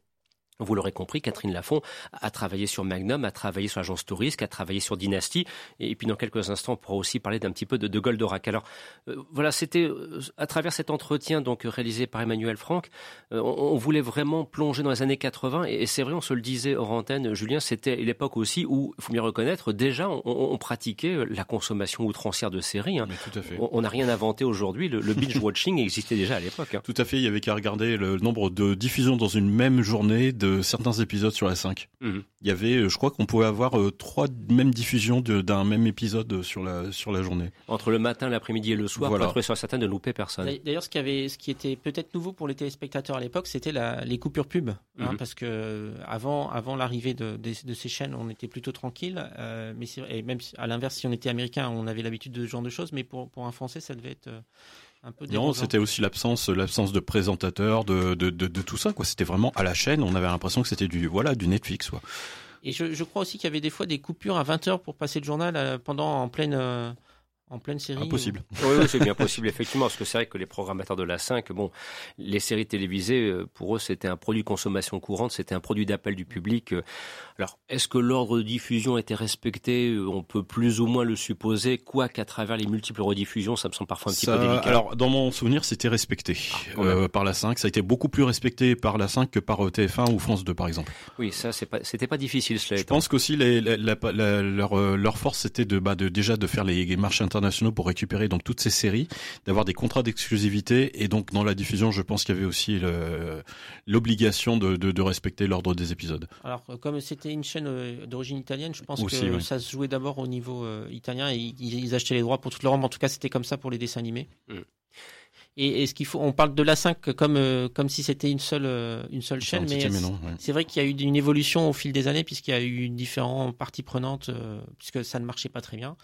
vous l'aurez compris, Catherine Lafont a travaillé sur Magnum, a travaillé sur l'agence Tourisque, a travaillé sur Dynasty, et puis dans quelques instants, on pourra aussi parler d'un petit peu de, de Goldorak. Alors euh, voilà, c'était euh, à travers cet entretien donc réalisé par Emmanuel Franck, euh, on, voulait vraiment plonger dans les années 80, et, c'est vrai, on se le disait hors antenne, Julien, c'était l'époque aussi où, il faut bien reconnaître, déjà on, pratiquait la consommation outrancière de séries. Hein. tout à fait. On n'a rien inventé aujourd'hui, le, binge-watching existait déjà à l'époque. Hein. Tout à fait, il y avait qu'à regarder le nombre de diffusions dans une même journée de certains épisodes sur la 5. Mhm. Il y avait, euh, je crois qu'on pouvait avoir euh, trois mêmes diffusions d'un même épisode sur la sur la journée. Entre le matin, l'après-midi et le soir, voilà. pour être sûr de louper personne. D'ailleurs, ce qui avait, ce qui était peut-être nouveau pour les téléspectateurs à l'époque, c'était les coupures pub, hein, mhm. parce que euh, avant avant l'arrivée de, de, ces chaînes, on était plutôt tranquille. mais et même à l'inverse, si on était américain, on avait l'habitude de ce genre de choses, mais pour pour un Français, ça devait être non, c'était aussi l'absence, l'absence de présentateur, de, de, de, tout ça. Quoi, c'était vraiment à la chaîne. On avait l'impression que c'était du, voilà, du Netflix. Quoi. Et je, je crois aussi qu'il y avait des fois des coupures à 20 heures pour passer le journal euh, pendant en pleine. Euh, en pleine série Impossible. Oui, oui c'est bien [LAUGHS] possible, effectivement, parce que c'est vrai que les programmateurs de la 5, bon, les séries télévisées, euh, pour eux, c'était un produit de consommation courante, c'était un produit d'appel du public. Alors, est-ce que l'ordre de diffusion était respecté On peut plus ou moins le supposer, quoique à travers les multiples rediffusions, ça me semble parfois un petit peu délicat. Alors, dans mon souvenir, c'était respecté ah, euh, par la 5. Ça a été beaucoup plus respecté par la 5 que par euh, TF1 ou France 2, par exemple. Oui, ça, pas, c'était pas difficile. Cela Je pense qu'aussi leur, euh, leur force, c'était de, bah, de déjà de faire les, marchés internationaux pour récupérer donc toutes ces séries, d'avoir des contrats d'exclusivité et donc dans la diffusion, je pense qu'il y avait aussi l'obligation de, de, de respecter l'ordre des épisodes. Alors, comme c'était une chaîne euh, d'origine italienne. Je pense que ça se jouait d'abord au niveau euh, italien et ils, achetaient les droits pour toute l'Europe. En tout cas, c'était comme ça pour les dessins animés. Mm. Et, ce qu'il faut, on parle de la 5 comme euh, comme si c'était une seule une seule chaîne, mais c'est vrai qu'il y a eu une évolution au fil des années puisqu'il y a eu différentes parties prenantes puisque ça ne marchait pas très bien.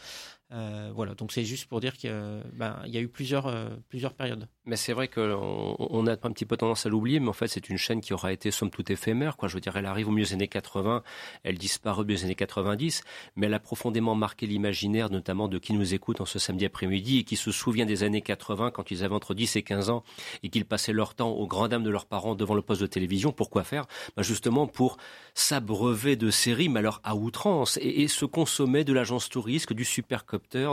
Euh, voilà, donc c'est juste pour dire qu'il ben, y a eu plusieurs, euh, plusieurs périodes. Mais c'est vrai qu'on on a un petit peu tendance à l'oublier, mais en fait c'est une chaîne qui aura été somme toute éphémère. Quoi. Je veux dire, elle arrive au milieu des années 80, elle disparaît au milieu des années 90, mais elle a profondément marqué l'imaginaire, notamment de qui nous écoute en ce samedi après-midi et qui se souvient des années 80 quand ils avaient entre 10 et 15 ans et qu'ils passaient leur temps aux grandes dames de leurs parents devant le poste de télévision. Pourquoi faire? Ben Justement pour s'abreuver de séries, mais alors à outrance, et, se consommer de l'agence touriste, du super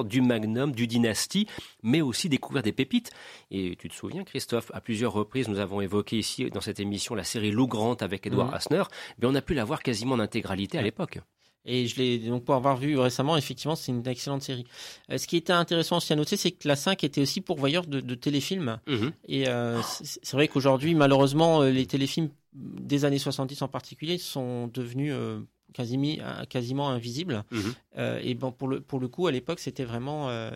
du Magnum, du Dynasty, mais aussi découvrir des pépites. Et tu te souviens, Christophe, à plusieurs reprises, nous avons évoqué ici dans cette émission la série Lou Grant avec Edward mmh. Asner, mais on a pu la voir quasiment en intégralité à l'époque. Et je l'ai donc pour avoir vu récemment, effectivement, c'est une excellente série. Euh, ce qui était intéressant aussi à noter, c'est que la 5 était aussi pourvoyeur de, de téléfilms. Mmh. Et euh, c'est vrai qu'aujourd'hui, malheureusement, euh, les téléfilms des années 70 en particulier sont devenus quasiment, quasiment invisible. Mhm. Euh, et bon, pour le, pour le coup, à l'époque, c'était vraiment. Euh,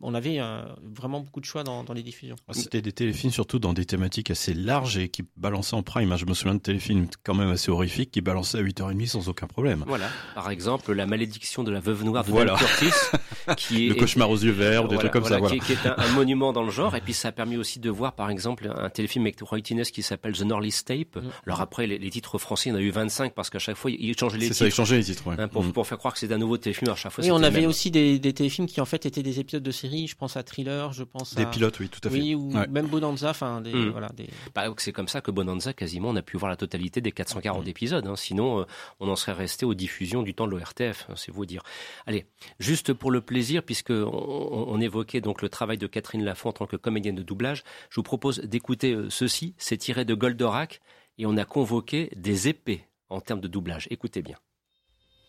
on avait euh, vraiment beaucoup de choix dans, dans les diffusions. Ah, c'était des téléfilms surtout dans des thématiques assez larges et qui balançaient en prime. Je me souviens de téléfilms quand même assez horrifiques qui balançaient à 8h30 sans aucun problème. Voilà. Par exemple, La malédiction de la veuve noire de voilà. Curtis. [LAUGHS] qui est, le cauchemar aux yeux verts, des trucs comme ça. Qui, qui est un, monument dans le genre. Et puis, ça a permis aussi de voir, par exemple, un téléfilm avec Roy Tines qui s'appelle The Norley Tape. Mm. Alors après, les, titres français, il y en a eu 25 parce qu'à chaque fois, il ils changeaient les titres. C'est ça, ils changeaient les titres, hein, pour, pour, faire croire que c'est un nouveau téléfilm à chaque fois. Oui, on avait aussi des, des, téléfilms qui en fait étaient des épisodes de série. Je pense à Thriller, je pense des à... pilotes, oui, tout à fait. Oui, ou même Bonanza, enfin, des, mm. voilà, des... Bah, c'est comme ça que Bonanza, quasiment, on a pu voir la totalité des 440 mm. épisodes. Hein. Sinon, euh, on en serait resté aux diffusions du temps de l'ORTF, hein, c'est vous dire. Allez, juste pour le plaisir, puisque on, on, évoquait donc le travail de Catherine Lafont en tant que comédienne de doublage, je vous propose d'écouter euh, ceci. C'est tiré de Goldorak et on a convoqué des épées en termes de doublage. Écoutez bien.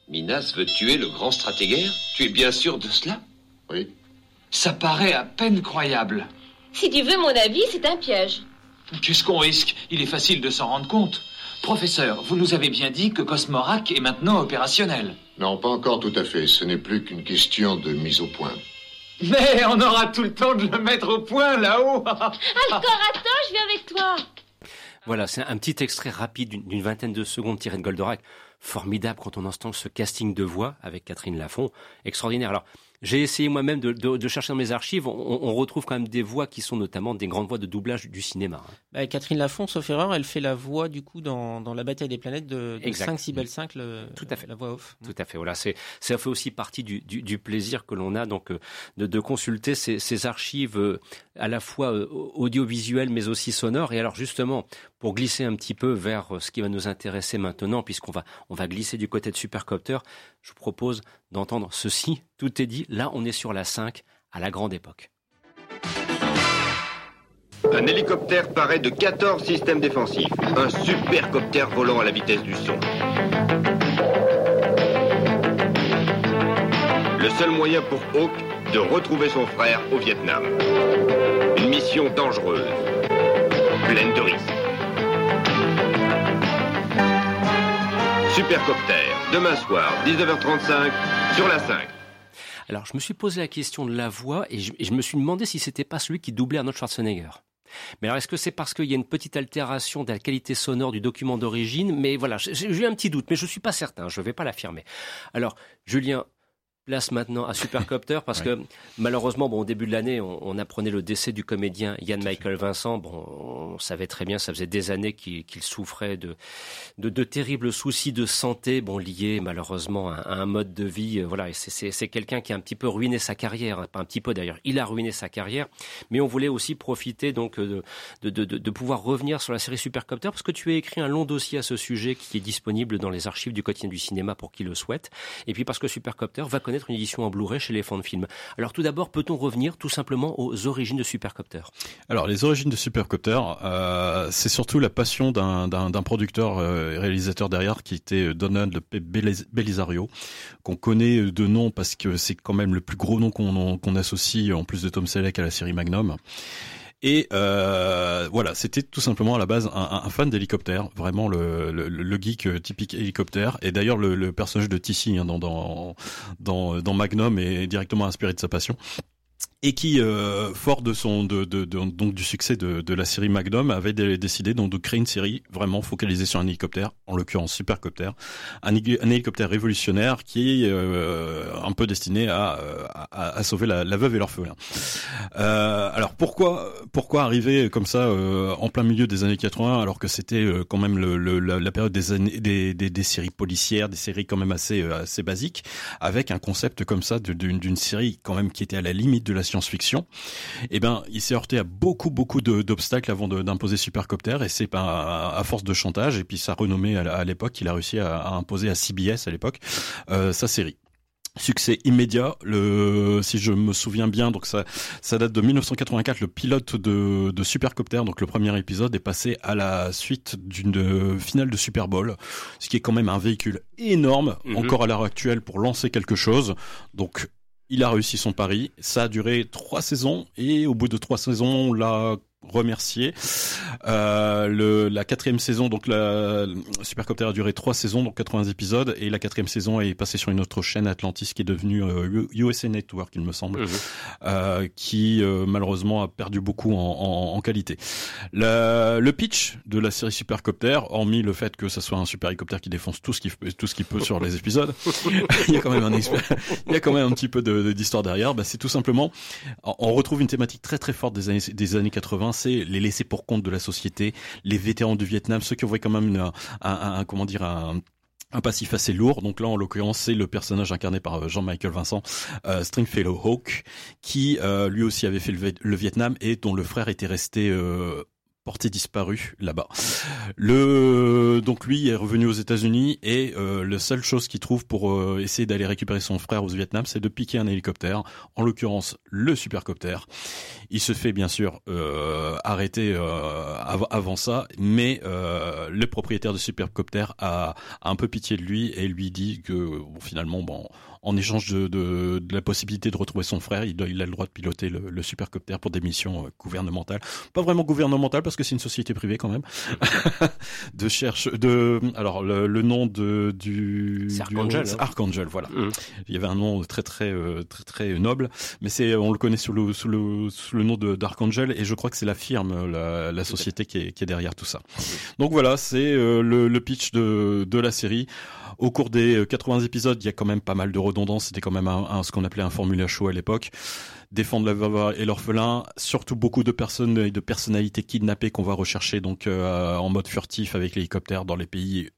Minas veut tuer le grand stratégaire Tu es bien sûr de cela? Oui. Ça paraît à peine croyable. Si tu veux mon avis, c'est un piège. Qu'est-ce qu'on risque? Il est facile de s'en rendre compte. Professeur, vous nous avez bien dit que Cosmorac est maintenant opérationnel. Non, pas encore tout à fait. Ce n'est plus qu'une question de mise au point. Mais on aura tout le temps de le mettre au point là-haut. Alors attends, je viens avec toi. Voilà, c'est un petit extrait rapide d'une vingtaine de secondes tiré de Goldorak. Formidable quand on entend ce casting de voix avec Catherine Lafont. Extraordinaire. Alors, j'ai essayé moi-même de, de, de, chercher dans mes archives. On, on, retrouve quand même des voix qui sont notamment des grandes voix de doublage du cinéma. Hein. Bah, Catherine Lafont, sauf erreur, elle fait la voix du coup dans, dans La bataille des planètes de, de 5 6 belle 5, le, Tout à fait. la voix off. Tout à fait. Voilà, c'est ça fait aussi partie du, du, du plaisir que l'on a donc euh, de, de consulter ces, ces, archives euh, à la fois euh, audiovisuelles mais aussi sonores. Et alors justement, pour glisser un petit peu vers ce qui va nous intéresser maintenant, puisqu'on va glisser du côté de Supercopter, je vous propose d'entendre ceci. Tout est dit. Là, on est sur la 5 à la grande époque. Un hélicoptère paraît de 14 systèmes défensifs. Un supercoptère volant à la vitesse du son. Le seul moyen pour Hawk de retrouver son frère au Vietnam. Une mission dangereuse, pleine de risques. Supercopter, demain soir, 19h35, sur la 5. Alors, je me suis posé la question de la voix et je, me suis demandé si c'était pas celui qui doublait Arnold Schwarzenegger. Mais alors, est-ce que c'est parce qu'il y a une petite altération de la qualité sonore du document d'origine? Mais voilà, j'ai eu un petit doute, mais je suis pas certain, je ne vais pas l'affirmer. Alors, Julien, place maintenant à Supercopter parce que malheureusement, bon, au début de l'année, on, apprenait le décès du comédien Yann Michael Vincent. Bon, on savait très bien, ça faisait des années qu'il souffrait de, de, terribles soucis de santé, bon, liés malheureusement à, un mode de vie. Euh, voilà, c'est quelqu'un qui a un petit peu ruiné sa carrière, hein, pas un petit peu d'ailleurs, il a ruiné sa carrière. Mais on voulait aussi profiter donc de, de, de, de pouvoir revenir sur la série Supercopter parce que tu as écrit un long dossier à ce sujet qui est disponible dans les archives du quotidien du cinéma pour qui le souhaite. Et puis parce que Supercopter va connaître une édition en Blu-ray chez les fans de films. Alors tout d'abord, peut-on revenir tout simplement aux origines de Supercopter? Alors les origines de Supercopter, euh, c'est surtout la passion d'un producteur euh, et réalisateur derrière qui était euh, Donald Belisario, qu'on connaît de nom parce que c'est quand même le plus gros nom qu'on associe en plus de Tom Selleck à la série Magnum. Et euh, voilà, c'était tout simplement à la base un, fan d'hélicoptère, vraiment le, le, geek euh, typique hélicoptère. Et d'ailleurs, le, personnage de Tissy hein, dans, dans, dans Magnum est directement inspiré de sa passion et qui, euh, fort de son, de, de, de, donc du succès de, la série Magnum, avait décidé donc de créer une série vraiment focalisée sur un hélicoptère, en l'occurrence supercopter, un, un, hélicoptère révolutionnaire qui est euh, un peu destiné à, à, à sauver la, la, veuve et l'orphelin. Euh, alors pourquoi, pourquoi arriver comme ça euh, en plein milieu des années 80 alors que c'était euh, quand même le, le, la, la, période des, années, des, des, des, séries policières, des séries quand même assez, assez basiques, avec un concept comme ça d'une série quand même qui était à la limite de la science-fiction, eh ben, il s'est heurté à beaucoup, beaucoup d'obstacles avant d'imposer Supercopter, et c'est à, à, force de chantage et puis sa renommée à l'époque, il a réussi à, à, imposer à CBS à l'époque euh, sa série. Succès immédiat. Le, si je me souviens bien, donc ça, ça date de 1984. Le pilote de, de Supercopter, donc le premier épisode, est passé à la suite d'une finale de Super Bowl, ce qui est quand même un véhicule énorme, mhm. encore à l'heure actuelle, pour lancer quelque chose. Donc il a réussi son pari. Ça a duré trois saisons et au bout de trois saisons, on l'a remercier. Euh, le, la quatrième saison, donc la Supercopter a duré trois saisons, donc 80 épisodes, et la quatrième saison est passée sur une autre chaîne Atlantis qui est devenue euh, USA Network, il me semble, euh, qui euh, malheureusement a perdu beaucoup en, en, en qualité. Le, le, pitch de la série Supercopter, hormis le fait que ce soit un super hélicoptère qui défonce tout ce qui tout ce qui peut sur les épisodes, [LAUGHS] il y a quand même un il y a quand même un petit peu d'histoire de, derrière. Bah, c'est tout simplement, on retrouve une thématique très très forte des années des années 80 les laisser pour compte de la société, les vétérans du Vietnam, ceux qui ont quand même un, un, comment dire un passif assez lourd. Donc là, en l'occurrence, c'est le personnage incarné par Jean-Michael Vincent, Stringfellow Hawk, qui lui aussi avait fait le, Vietnam et dont le frère était resté porté disparu là-bas. Le donc lui est revenu aux États-Unis et euh, la seule chose qu'il trouve pour euh, essayer d'aller récupérer son frère au Vietnam, c'est de piquer un hélicoptère, en l'occurrence le supercopter. Il se fait bien sûr euh, arrêter euh, avant ça, mais le propriétaire du supercopter a, un peu pitié de lui et lui dit que finalement bon en échange de, de, de, la possibilité de retrouver son frère, il, il a le droit de piloter le, le supercopter pour des missions euh, gouvernementales. Pas vraiment gouvernementales parce que c'est une société privée quand même. [LAUGHS] de cherche de alors le, le nom de du Archangel, hein. Archangel, voilà. Mmh. Il y avait un nom très très euh, très très noble, mais c'est on le connaît sous le sous le sous le nom d'Archangel et je crois que c'est la firme, la, la société qui est, qui est derrière tout ça. Mmh. Donc voilà, c'est euh, le, le pitch de de la série. Au cours des 80 euh, épisodes, il y a quand même pas mal de redondance. C'était quand même un, ce qu'on appelait un formula show à l'époque. Défendre la veuve et l'orphelin, surtout beaucoup de personnes et de personnalités kidnappées qu'on va rechercher donc euh, en mode furtif avec l'hélicoptère dans les pays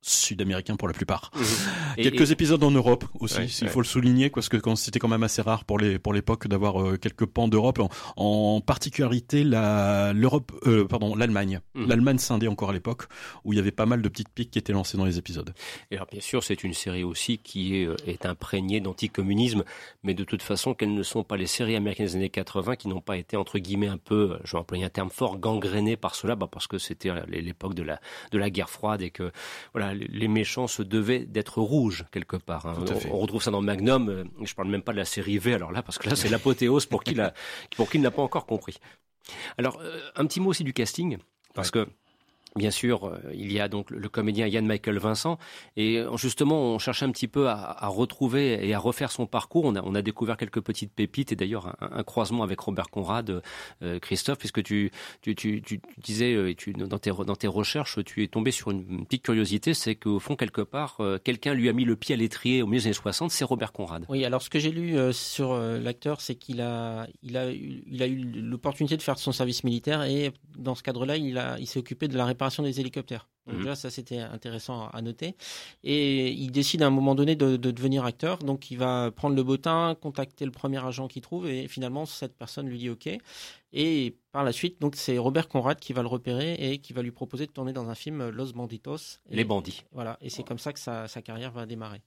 sud-américains pour la plupart. Mhm. quelques épisodes en Europe aussi, il faut le souligner, parce que quand c'était quand même assez rare pour les pour l'époque d'avoir euh, quelques pans d'Europe, en, particularité la l'Europe, euh, pardon, l'Allemagne. Mhm. L'Allemagne scindée encore à l'époque, où il y avait pas mal de petites piques qui étaient lancées dans les épisodes. Et alors bien sûr, c'est une série aussi qui est, euh, est imprégnée d'anticommunisme, mais de toute façon, quelles ne sont pas les séries américaines des années 80 qui n'ont pas été entre guillemets un peu, je vais employer un terme fort, gangrénées par cela, bah parce que c'était l'époque de la de la guerre froide et que voilà les méchants se devaient d'être rouges quelque part. Hein. On, retrouve ça dans Magnum. Euh, je parle même pas de la série V alors là parce que là c'est l'apothéose pour qui pour qui ne l'a pas encore compris. Alors euh, un petit mot aussi du casting parce que Bien sûr, euh, il y a donc le comédien Yann Michael Vincent, et euh, justement, on cherchait un petit peu à, retrouver et à refaire son parcours. On a, découvert quelques petites pépites et d'ailleurs un, croisement avec Robert Conrad, euh, Christophe, puisque tu, disais dans, tes, recherches, tu es tombé sur une petite curiosité, c'est qu'au fond quelque part, quelqu'un lui a mis le pied à l'étrier au milieu des années 60, c'est Robert Conrad. Oui, alors ce que j'ai lu sur l'acteur, c'est qu'il a, eu l'opportunité de faire son service militaire et dans ce cadre-là, il, il s'est occupé de la des hélicoptères. Donc mhm. déjà, ça c'était intéressant à noter. Et il décide à un moment donné de, devenir acteur. Donc il va prendre le bottin, contacter le premier agent qu'il trouve, et finalement cette personne lui dit OK. Et par la suite, donc c'est Robert Conrad qui va le repérer et qui va lui proposer de tourner dans un film Los Banditos. Les bandits. Voilà, et c'est comme ça que sa, carrière va démarrer.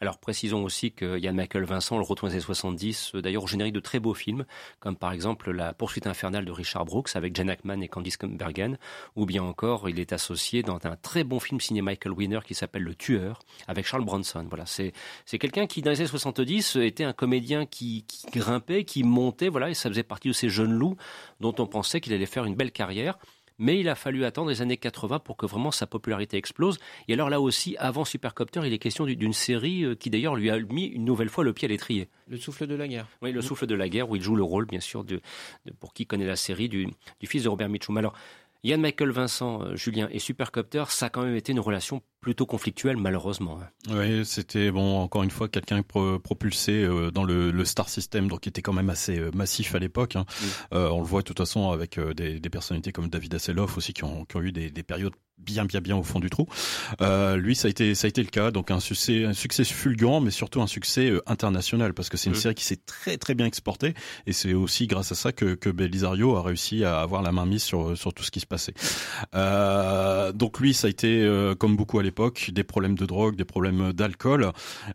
Alors précisons aussi que Yann Michael Vincent le retrouve dans les 70, euh, d'ailleurs au générique de très beaux films, comme par exemple La poursuite infernale de Richard Brooks avec Jen Ackman et Candice Bergen, ou bien encore il est associé dans un très bon film signé Michael Winner qui s'appelle Le Tueur avec Charles Bronson. Voilà, c'est c'est quelqu'un qui dans les années 70 était un comédien qui, qui grimpait, qui montait, voilà, et ça faisait partie de ces jeunes loups dont on pensait qu'il allait faire une belle carrière. Mais il a fallu attendre les années 80 pour que vraiment sa popularité explose. Et alors là aussi, avant Supercopter, il est question d'une série euh, qui d'ailleurs lui a mis une nouvelle fois le pied à l'étrier. Le souffle de la guerre. Oui, le souffle de la guerre, où il joue le rôle, bien sûr, de, pour qui connaît la série, du, du fils de Robert Mitchum. Alors, Yann Michael Vincent, euh, Julien et Supercopter, ça a quand même été une relation plutôt conflictuelle malheureusement. Hein. Oui, c'était bon encore une fois quelqu'un propulsé euh, dans le, star system donc qui était quand même assez euh, massif à l'époque. Hein. on le voit de toute façon avec des, personnalités comme David Hasselhoff aussi qui ont, eu des, périodes bien bien bien au fond du trou. lui ça a été ça a été le cas donc un succès un succès fulgurant mais surtout un succès international parce que c'est une série qui s'est très très bien exportée et c'est aussi grâce à ça que que Belisario a réussi à avoir la main mise sur sur tout ce qui se passé. Euh, donc lui, ça a été euh, comme beaucoup à l'époque, des problèmes de drogue, des problèmes d'alcool.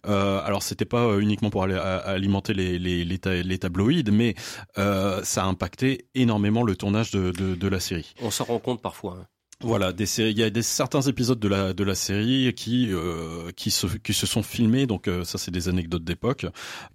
Euh, alors c'était pas uniquement pour aller alimenter les, les, les, tabloïds, mais ça a impacté énormément le tournage de, de, de la série. On s'en rend compte parfois. Hein. Voilà, des il y a des certains épisodes de la de la série qui euh, qui se qui se sont filmés donc ça c'est des anecdotes d'époque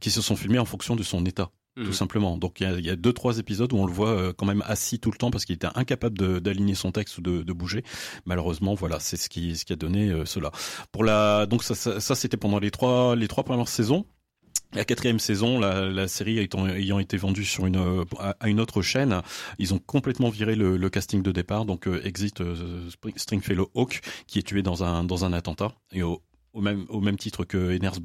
qui se sont filmés en fonction de son état tout mhm. simplement. Donc il y a, deux trois épisodes où on le voit euh, quand même assis tout le temps parce qu'il était incapable d'aligner son texte ou de, de, bouger. Malheureusement, voilà, c'est ce qui ce qui a donné euh, cela. Pour la donc ça ça, c'était pendant les trois les trois premières saisons. La quatrième saison, la, la série ayant, été vendue sur une à une autre chaîne, ils ont complètement viré le, le casting de départ. Donc euh, exit Stringfellow Hawk qui est tué dans un dans un attentat et au, au même au même titre que Ernest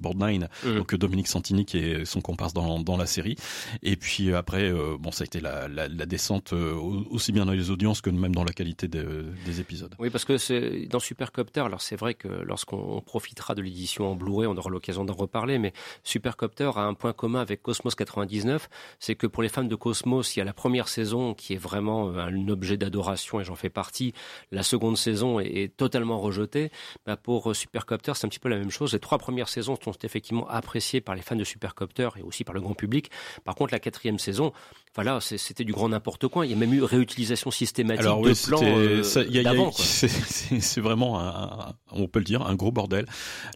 Borgnine, mmh. donc Dominique Santini qui est son comparse dans, dans la série. Et puis après, bon, ça a été la, la, la, descente aussi bien dans les audiences que même dans la qualité des épisodes. Oui, parce que c'est dans Supercopter. Alors c'est vrai que lorsqu'on profitera de l'édition en Blu-ray, on aura l'occasion d'en reparler. Mais Supercopter a un point commun avec Cosmos 99, c'est que pour les fans de Cosmos, il y a la première saison qui est vraiment un objet d'adoration et j'en fais partie. La seconde saison est, totalement rejetée. Bah pour Supercopter, c'est un petit peu la même chose. Les trois premières saisons sont effectivement appréciées par les fans de Supercopter et aussi par le grand public. Par contre, la quatrième saison, voilà, c'était du grand n'importe quoi. Il y a même eu réutilisation systématique de plans euh, C'est vraiment, un, on peut le dire, un gros bordel.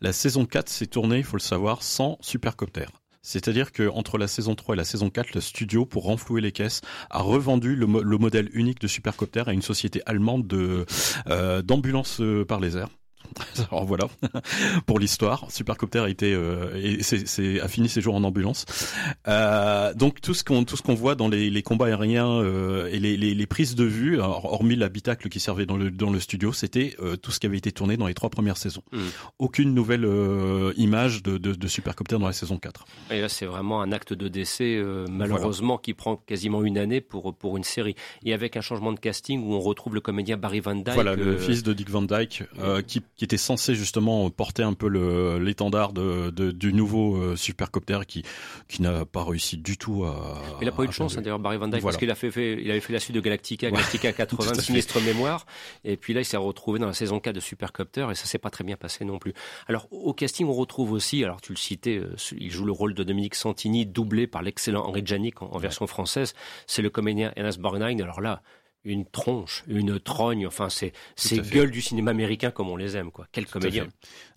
La saison 4 s'est tournée, il faut le savoir, sans supercopter. C'est-à-dire que entre la saison 3 et la saison 4, le studio, pour renflouer les caisses, a revendu le, modèle unique de supercopter à une société allemande de euh, d'ambulance euh, par les airs. [LAUGHS] Alors voilà [LAUGHS] pour l'histoire. Supercopter a été euh, et a fini ses jours en ambulance. Euh, donc tout ce qu'on tout ce qu'on voit dans les, les combats aériens euh, et les, les, les, prises de vue, hormis l'habitacle qui servait dans le dans le studio, c'était tout ce qui avait été tourné dans les trois premières saisons. Hmm. Aucune nouvelle image de, de, de, Supercopter dans la saison 4. Et là c'est vraiment un acte de décès malheureusement qui prend quasiment une année pour pour une série et avec un changement de casting où on retrouve le comédien Barry Van Dyke. Voilà le fils de Dick Van Dyke qui qui était censé justement porter un peu l'étendard de, de, du nouveau euh, supercopter qui qui n'a pas réussi du tout à. Il a pas eu de chance hein, d'ailleurs Barry Van Dyke parce qu'il a fait, fait, il avait fait la suite de Galactica, Galactica [LAUGHS] 80, sinistre mémoire, et puis là il s'est retrouvé dans la saison 4 de Supercopter et ça s'est pas très bien passé non plus. Alors au casting on retrouve aussi, alors tu le citais, euh, il joue le rôle de Dominique Santini doublé par l'excellent Henri Janik en, version française. C'est le comédien Ernest Borgnine. Alors là, une tronche, une trogne. Enfin, c'est c'est gueule du cinéma américain comme on les aime, quoi. Quel comédien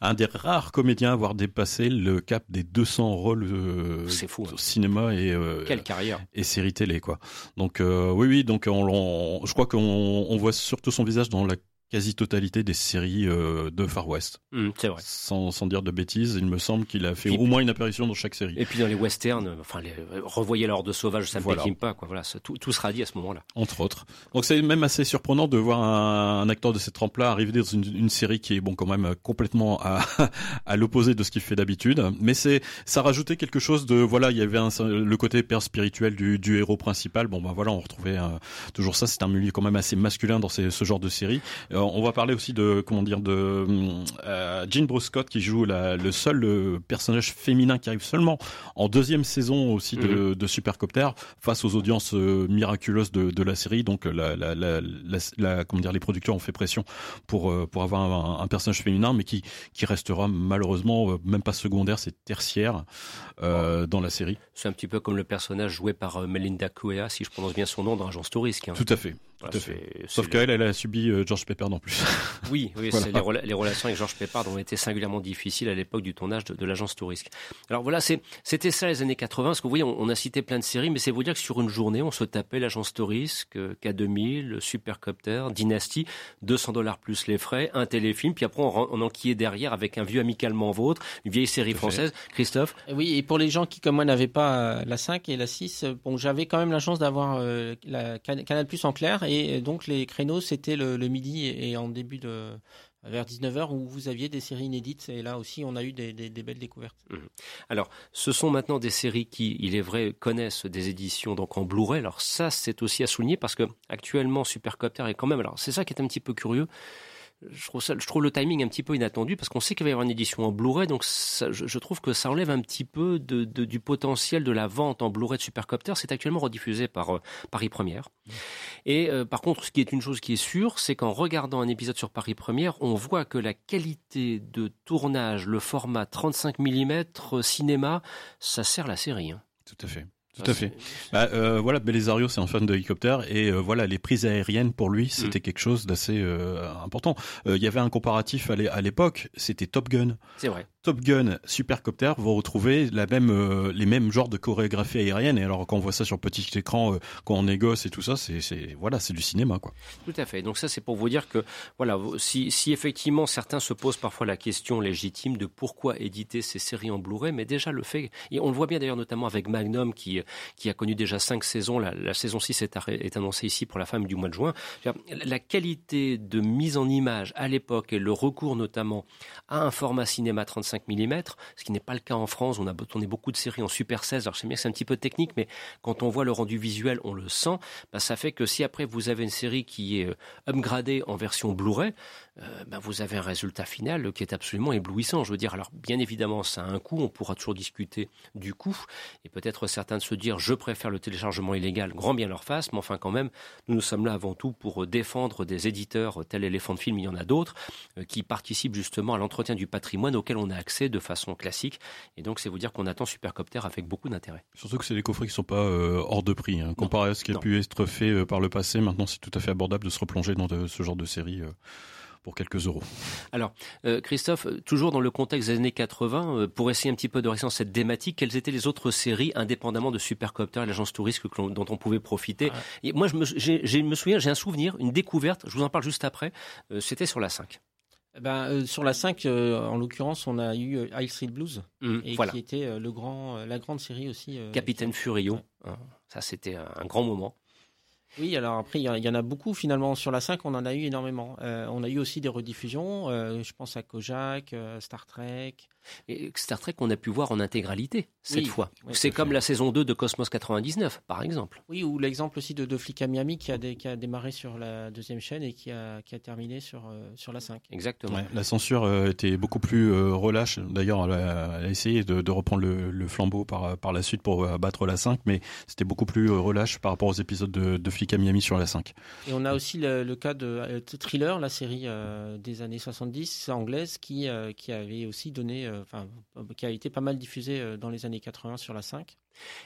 Un des rares comédiens à avoir dépassé le cap des 200 rôles euh, fou, hein. au cinéma et euh, quelle carrière et série télé, quoi. Donc euh, oui, oui. Donc on, je crois qu'on on voit surtout son visage dans la quasi-totalité des séries euh, de Far West. Mmh, c'est vrai. Sans, sans, dire de bêtises, il me semble qu'il a fait au moins une apparition dans chaque série. Et puis dans les westerns, enfin, les, revoyez l'ordre sauvage, ça ne voilà. pas, quoi. Voilà, tout, tout, sera dit à ce moment-là. Entre autres. Donc c'est même assez surprenant de voir un, un acteur de cette trempe-là arriver dans une, une, série qui est bon quand même complètement à, [LAUGHS] à l'opposé de ce qu'il fait d'habitude. Mais c'est ça rajoutait quelque chose de voilà, il y avait un, le côté père spirituel du, du héros principal. Bon ben voilà, on retrouvait toujours ça. C'est un milieu quand même assez masculin dans ces, ce genre de série. Euh, on va parler aussi de comment dire de euh, Jean Bruce Scott qui joue la, le seul euh, personnage féminin qui arrive seulement en deuxième saison aussi de, de Supercopter face aux audiences euh, miraculeuses de, de, la série. Donc la, la, la, la, comment dire les producteurs ont fait pression pour euh, pour avoir un, un, personnage féminin, mais qui qui restera malheureusement même pas secondaire, c'est tertiaire euh, dans la série. C'est un petit peu comme le personnage joué par Melinda Kuea, si je prononce bien son nom, dans Agence Touriste. Hein. Tout à fait. Tout à fait. Sauf qu'elle, elle a subi euh, George Pepper non plus. [LAUGHS] Oui, oui les, les, relations avec George Pepper ont été singulièrement difficiles à l'époque du tournage de, de l'agence Tourisque. Alors voilà, c'était ça les années 80. Parce que vous voyez, on, on, a cité plein de séries, mais c'est vous dire que sur une journée, on se tapait l'agence Tourisque, K2000, Supercopter, Dynasty, 200 dollars plus les frais, un téléfilm, puis après on, on enquillait derrière avec un vieux amicalement vôtre, une vieille série française. Christophe Oui, et pour les gens qui, comme moi, n'avaient pas la 5 et la 6, bon, j'avais quand même la chance d'avoir euh, la Canal Plus en clair et donc les créneaux c'était le, midi et en début de vers 19h où vous aviez des séries inédites et là aussi on a eu des, belles découvertes. Mmh. Alors ce sont maintenant des séries qui, il est vrai, connaissent des éditions donc en Blu-ray. Alors ça c'est aussi à souligner parce que actuellement Supercopter est quand même. Alors c'est ça qui est un petit peu curieux je trouve, le timing un petit peu inattendu parce qu'on sait qu'il va y avoir une édition en Blu-ray, donc je, trouve que ça enlève un petit peu du potentiel de la vente en Blu-ray de Supercopter. C'est actuellement rediffusé par euh, Paris Première. Et euh, par contre, ce qui est une chose qui est sûre, c'est qu'en regardant un épisode sur Paris Première, on voit que la qualité de tournage, le format 35 mm cinéma, ça sert la série. Hein. Tout à fait. Tout à fait. Bah, euh, voilà, Belisario, c'est un fan de hélicoptère et euh, voilà, les prises aériennes pour lui, c'était mm. quelque chose d'assez euh, important. Euh, il y avait un comparatif à l'époque, c'était Top Gun. C'est vrai. Top Gun, Supercopter, la même, euh, les mêmes genres de chorégraphie aérienne. Et alors quand on voit ça sur petit écran, euh, quand on négocie et tout ça, c'est, voilà, du cinéma quoi. Tout à fait. Donc ça, c'est pour vous dire que voilà, si, effectivement certains se posent parfois la question légitime de pourquoi éditer ces séries en Blu-ray, mais déjà le fait, et on le voit bien d'ailleurs notamment avec Magnum qui qui a connu déjà cinq saisons. La, saison 6 est, est annoncée ici pour la femme du mois de juin. La qualité de mise en image à l'époque et le recours notamment à un format cinéma 35 35 mm, ce qui n'est pas le cas en France. On a tourné beaucoup de séries en Super 16. Alors je sais bien que c'est un petit peu technique, mais quand on voit le rendu visuel, on le sent. Bah, ça fait que si après vous avez une série qui est euh, upgradée en version Blu-ray, euh, bah, vous avez un résultat final qui est absolument éblouissant. Je veux dire, alors bien évidemment, ça a un coût. On pourra toujours discuter du coût et peut-être certains de se dire, je préfère le téléchargement illégal, grand bien leur face. Mais enfin, quand même, nous nous sommes là avant tout pour défendre des éditeurs tels Elephant Film. Il y en a d'autres qui participent justement à l'entretien du patrimoine auquel on a accès de façon classique. Et donc, c'est vous dire qu'on attend Supercopter avec beaucoup d'intérêt. Surtout que c'est des coffrets qui sont pas euh, hors de prix. Hein. Comparé à ce qui a pu être fait euh, par le passé, maintenant c'est tout à fait abordable de se replonger dans ce genre de série. Euh, pour quelques euros. Alors, Christophe, toujours dans le contexte des années 80, pour essayer un petit peu de rester dans cette thématique, quelles étaient les autres séries, indépendamment de Supercopter et l'agence touriste dont on pouvait profiter et Moi, je me, me souviens, j'ai un souvenir, une découverte, je vous en parle juste après, c'était sur la 5. Eh ben, euh, sur la 5, euh, en l'occurrence, on a eu euh, High Street Blues, mmh, et qui était le grand, la grande série aussi. Capitaine Furio, hein, ça c'était un grand moment. Oui, alors après, il y, en a beaucoup finalement. Sur la 5, on en a eu énormément. on a eu aussi des rediffusions. je pense à Kojak, Star Trek. Star Trek, on a pu voir en intégralité cette fois. c'est comme la saison 2 de Cosmos 99, par exemple. Oui, ou l'exemple aussi de, de Flic à Miami qui a, qui a, démarré sur la deuxième chaîne et qui a, qui a terminé sur, euh, sur la 5. Exactement. la censure euh, était beaucoup plus euh, relâche. D'ailleurs, elle, a essayé de, de reprendre le, le, flambeau par, par la suite pour battre la 5, mais c'était beaucoup plus relâche par rapport aux épisodes de, de Flic à Miami sur la 5. Et on a aussi le, le cas de Thriller, la série des années 70 anglaise, qui, qui avait aussi donné enfin, qui a été pas mal diffusé euh, dans les années 80 sur la 5.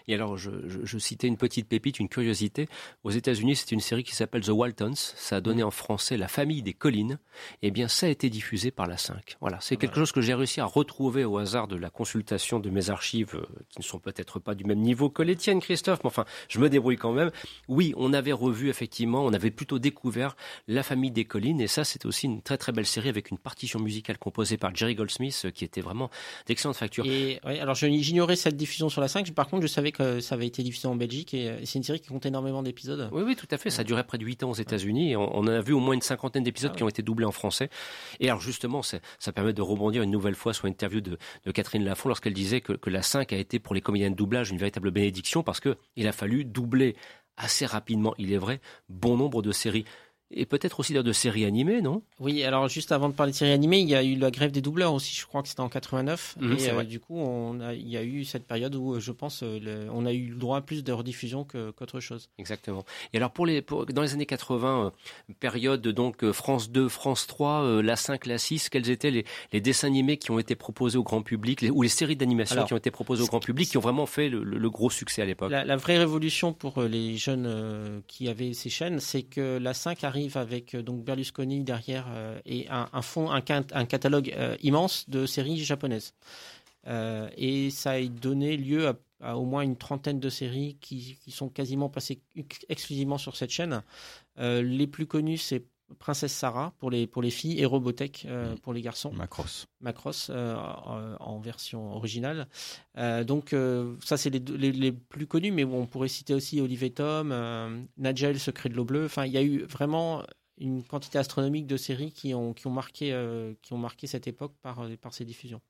Et alors, je, je, citais une petite pépite, une curiosité. Aux États-Unis, c'est une série qui s'appelle The Waltons. Ça a donné mm. en français La famille des collines. Eh bien, ça a été diffusé par la 5. Voilà, c'est quelque chose que j'ai réussi à retrouver au hasard de la consultation de mes archives, euh, qui ne sont peut-être pas du même niveau que les tiennes, Christophe. Mais enfin, je me débrouille quand même. Oui, on avait revu effectivement, on avait plutôt découvert La famille des collines. Et ça, c'était aussi une très très belle série avec une partition musicale composée par Jerry Goldsmith, euh, qui était vraiment d'excellente facture. Et alors j'ignorais cette diffusion sur la 5. Par contre, je savais que ça avait été diffusé en Belgique et c'est une série qui compte énormément d'épisodes. Oui, oui, tout à fait. Ça durait près de 8 ans aux États-Unis et on, a vu au moins une cinquantaine d'épisodes ah qui ont été doublés en français. Et alors justement, ça permet de rebondir une nouvelle fois sur l'interview de, de, Catherine Lafont lorsqu'elle disait que, que, la 5 a été pour les comédiens de doublage une véritable bénédiction parce que il a fallu doubler assez rapidement, il est vrai, bon nombre de séries et peut-être aussi de séries animées, non? Oui, alors juste avant de parler de séries animées, il y a eu la grève des doubleurs aussi, je crois que c'était en 89. Mhm, et euh, du coup, on a, il y a eu cette période où, je pense, euh, on a eu le droit à plus de rediffusion qu'autre chose. Exactement. Et alors, pour les, dans les années 80, euh, période donc France 2, France 3, la 5, la 6, quels étaient les, les, dessins animés qui ont été proposés au grand public, ou les séries d'animation qui ont été proposées au grand public, qui ont vraiment fait le, gros succès à l'époque? La, la, vraie révolution pour les jeunes qui avaient ces chaînes, c'est que la 5 arrive avec euh, donc Berlusconi derrière euh, et un, fond, un, catalogue euh, immense de séries japonaises. et ça a donné lieu à, au moins une trentaine de séries qui, qui, sont quasiment passées exclusivement sur cette chaîne. les plus connues, c'est Princesse Sarah pour les, pour les filles et Robotech mm. pour les garçons. Macross. Macross en version originale. donc ça c'est les, les, les, plus connus, mais on pourrait citer aussi Olivier Tom, Nadja le secret de l'eau bleue. Enfin, il y a eu vraiment une quantité astronomique de séries qui ont, qui ont, marqué, qui ont marqué cette époque par, par ces diffusions.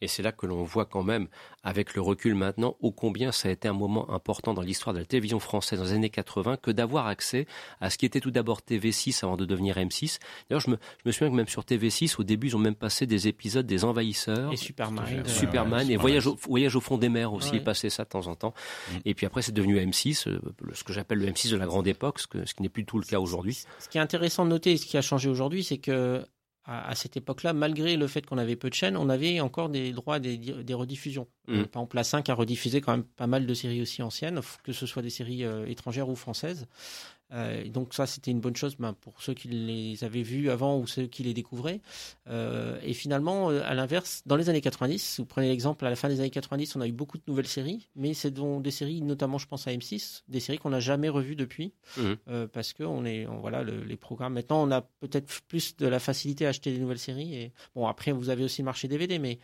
Et c'est là que l'on voit quand même, avec le recul maintenant, ô combien ça a été un moment important dans l'histoire de la télévision française dans les années 80 que d'avoir accès à ce qui était tout d'abord TV6 avant de devenir M6. D'ailleurs, je me, je me souviens que même sur TV6, au début, ils ont même passé des épisodes des Envahisseurs. Et Superman. Superman. et Voyage au, Voyage au fond des mers aussi, ouais. passé ça de temps en temps. Mmh. Et puis après, c'est devenu M6, euh, ce que j'appelle le M6 de la grande époque, ce, ce qui n'est plus tout le cas aujourd'hui. Ce qui est intéressant de noter, ce qui a changé aujourd'hui, c'est que à, cette époque-là, malgré le fait qu'on avait peu de chaînes, on avait encore des droits des, des rediffusions. Mm. par exemple, la 5 a rediffusé quand même pas mal de séries aussi anciennes, que ce soit des séries euh, étrangères ou françaises. Euh, donc ça, c'était une bonne chose ben, pour ceux qui les avaient vus avant ou ceux qui les découvraient. Euh, et finalement, euh, à l'inverse, dans les années 90, vous prenez l'exemple, à la fin des années 90, on a eu beaucoup de nouvelles séries, mais c'est donc des séries, notamment je pense à M6, des séries qu'on n'a jamais revues depuis, mmh. euh, parce que on est, on, voilà, le, les programmes. Maintenant, on a peut-être plus de la facilité à acheter des nouvelles séries. Et bon, après, vous avez aussi le marché DVD, mais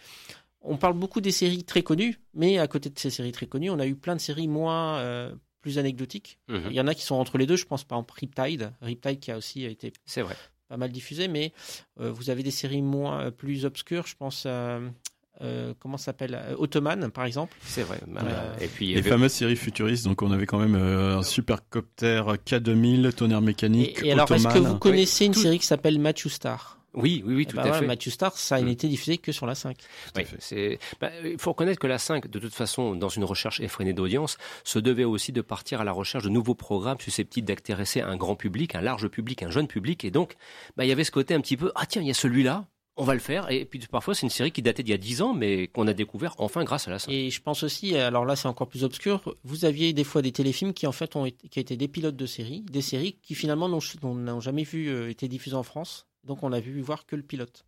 on parle beaucoup des séries très connues, mais à côté de ces séries très connues, on a eu plein de séries moins euh, plus anecdotiques. Mhm. Il y en a qui sont entre les deux, je pense par exemple Riptide, Riptide qui a aussi été vrai. pas mal diffusé, mais euh, vous avez des séries moins euh, plus obscures, je pense à euh, comment s'appelle Ottoman par exemple. C'est vrai. et puis les fameuses séries futuristes. Donc on avait quand même un supercopter K2000, tonnerre mécanique. Et, alors est-ce que vous connaissez une série qui s'appelle Matthew Star oui, oui, oui, tout eh ben à fait. Matthew Star, ça n'a mm. été diffusé que sur la 5. Oui, c'est. Bah, il faut reconnaître que la 5, de toute façon, dans une recherche effrénée d'audience, se devait aussi de partir à la recherche de nouveaux programmes susceptibles d'intéresser un grand public, un large public, un jeune public, et donc, bah, il y avait ce côté un petit peu, ah tiens, il y a celui-là, on va le faire. Et puis parfois, c'est une série qui datait d'il y a 10 ans, mais qu'on a découvert enfin grâce à la 5. Et je pense aussi, alors là, c'est encore plus obscur. Vous aviez des fois des téléfilms qui en fait ont été, qui étaient des pilotes de séries, des séries qui finalement n'ont jamais vu euh, été diffusées en France. Donc on a vu voir que le pilote.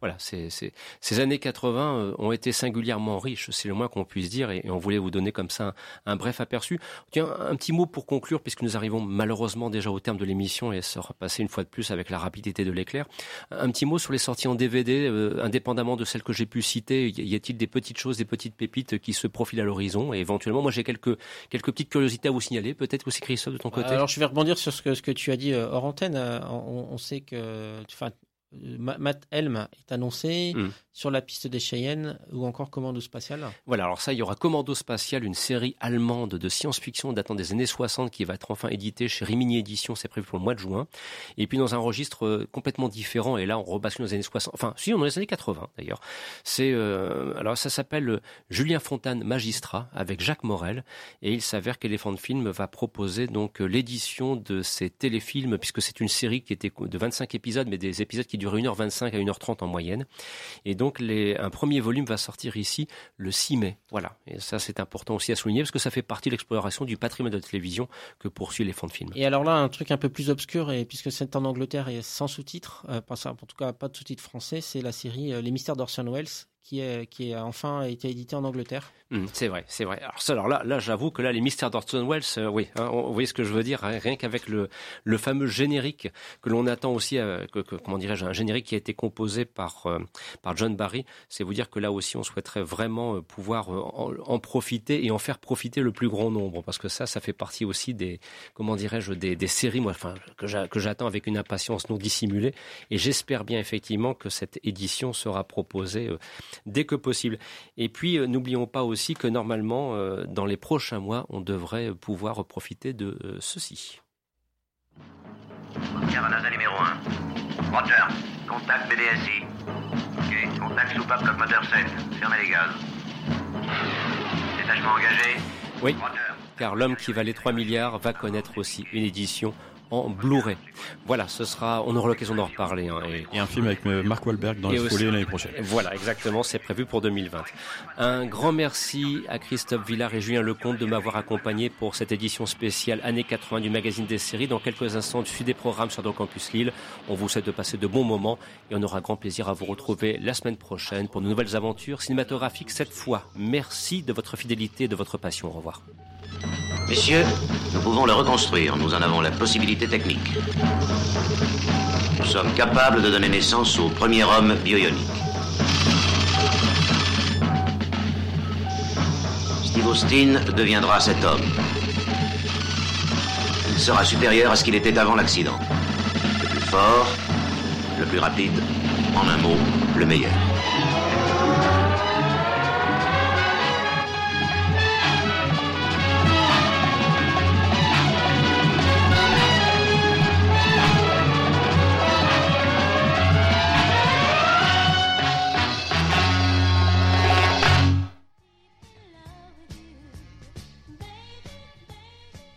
Voilà, ces années 80 euh, ont été singulièrement riches, c'est le moins qu'on puisse dire, et, on voulait vous donner comme ça un, bref aperçu. Tiens, un petit mot pour conclure, puisque nous arrivons malheureusement déjà au terme de l'émission, et ça sera passé une fois de plus avec la rapidité de l'éclair. Un petit mot sur les sorties en DVD, euh, indépendamment de celles que j'ai pu citer, y a-t-il des petites choses, des petites pépites qui se profilent à l'horizon? Et éventuellement, moi j'ai quelques, quelques petites curiosités à vous signaler, peut-être aussi Christophe de ton côté. Alors je vais rebondir sur ce que, ce que tu as dit euh, hors antenne. On, on sait que enfin, Matt Helm est annoncé. Mm sur la piste des Cheyennes ou encore Commando Spatial Voilà, alors ça, il y aura Commando Spatial, une série allemande de science-fiction datant des années 60 qui va être enfin éditée chez Rimini Éditions, c'est prévu pour le mois de juin. Et puis dans un registre euh, complètement différent, et là on rebascule dans les années 60, enfin si, on est dans les années 80 d'ailleurs. C'est euh, alors ça s'appelle euh, Julien Fontane Magistrat avec Jacques Morel, et il s'avère qu'Elephant Film va proposer donc l'édition de ces téléfilms, puisque c'est une série qui était de 25 épisodes, mais des épisodes qui durent 1h25 à 1h30 en moyenne. Et donc un premier volume va sortir ici le 6 mai. Voilà. Et ça, c'est important aussi à souligner parce que ça fait partie de l'exploration du patrimoine de la télévision que poursuit les fonds de film. Et alors là, un truc un peu plus obscur, et puisque c'est en Angleterre et sans sous-titres, euh, en tout cas pas de sous-titres français, c'est la série euh, Les Mystères d'Orson Welles qui, est, qui a enfin été édité en Angleterre. Mmh, c'est vrai, c'est vrai. Alors, alors là, là j'avoue que là, les mystères d'Orson Welles, euh, oui, hein, vous voyez ce que je veux dire, hein, rien qu'avec le, le fameux générique que l'on attend aussi, euh, que, comment dirais-je, un générique qui a été composé par, euh, par John Barry, c'est vous dire que là aussi, on souhaiterait vraiment pouvoir en, profiter et en faire profiter le plus grand nombre, parce que ça, ça fait partie aussi des, comment dirais-je, des, des séries, moi, enfin, que j'attends avec une impatience non dissimulée, et j'espère bien effectivement que cette édition sera proposée dès que possible. Et puis, n'oublions pas aussi que normalement, euh, dans les prochains mois, on devrait pouvoir profiter de euh, ceci. NASA numéro 1. Roger. Contact BDSI. Ok. Contact soupape moteur 7. Fermez les gaz. Détachement engagé. Oui. Car l'homme qui valait 3 milliards va connaître aussi une édition en Blu-ray. Voilà, ce sera, on aura l'occasion d'en reparler. Hein, et, un film avec euh, Mark Wahlberg dans les folies l'année prochaine. Voilà, exactement, c'est prévu pour 2020. Un grand merci à Christophe Villard et Julien Lecomte de m'avoir accompagné pour cette édition spéciale années 80 du magazine des séries. Dans quelques instants, je suis des programmes sur Campus Lille. On vous souhaite de passer de bons moments et on aura grand plaisir à vous retrouver la semaine prochaine pour de nouvelles aventures cinématographiques cette fois. Merci de votre fidélité et de votre passion. Au revoir. Messieurs, nous pouvons le reconstruire. Nous en avons la possibilité technique. Nous sommes capables de donner naissance au premier homme bioionique. Steve Austin deviendra cet homme. Il sera supérieur à ce qu'il était avant l'accident. Le plus fort, le plus rapide, en un mot, le meilleur.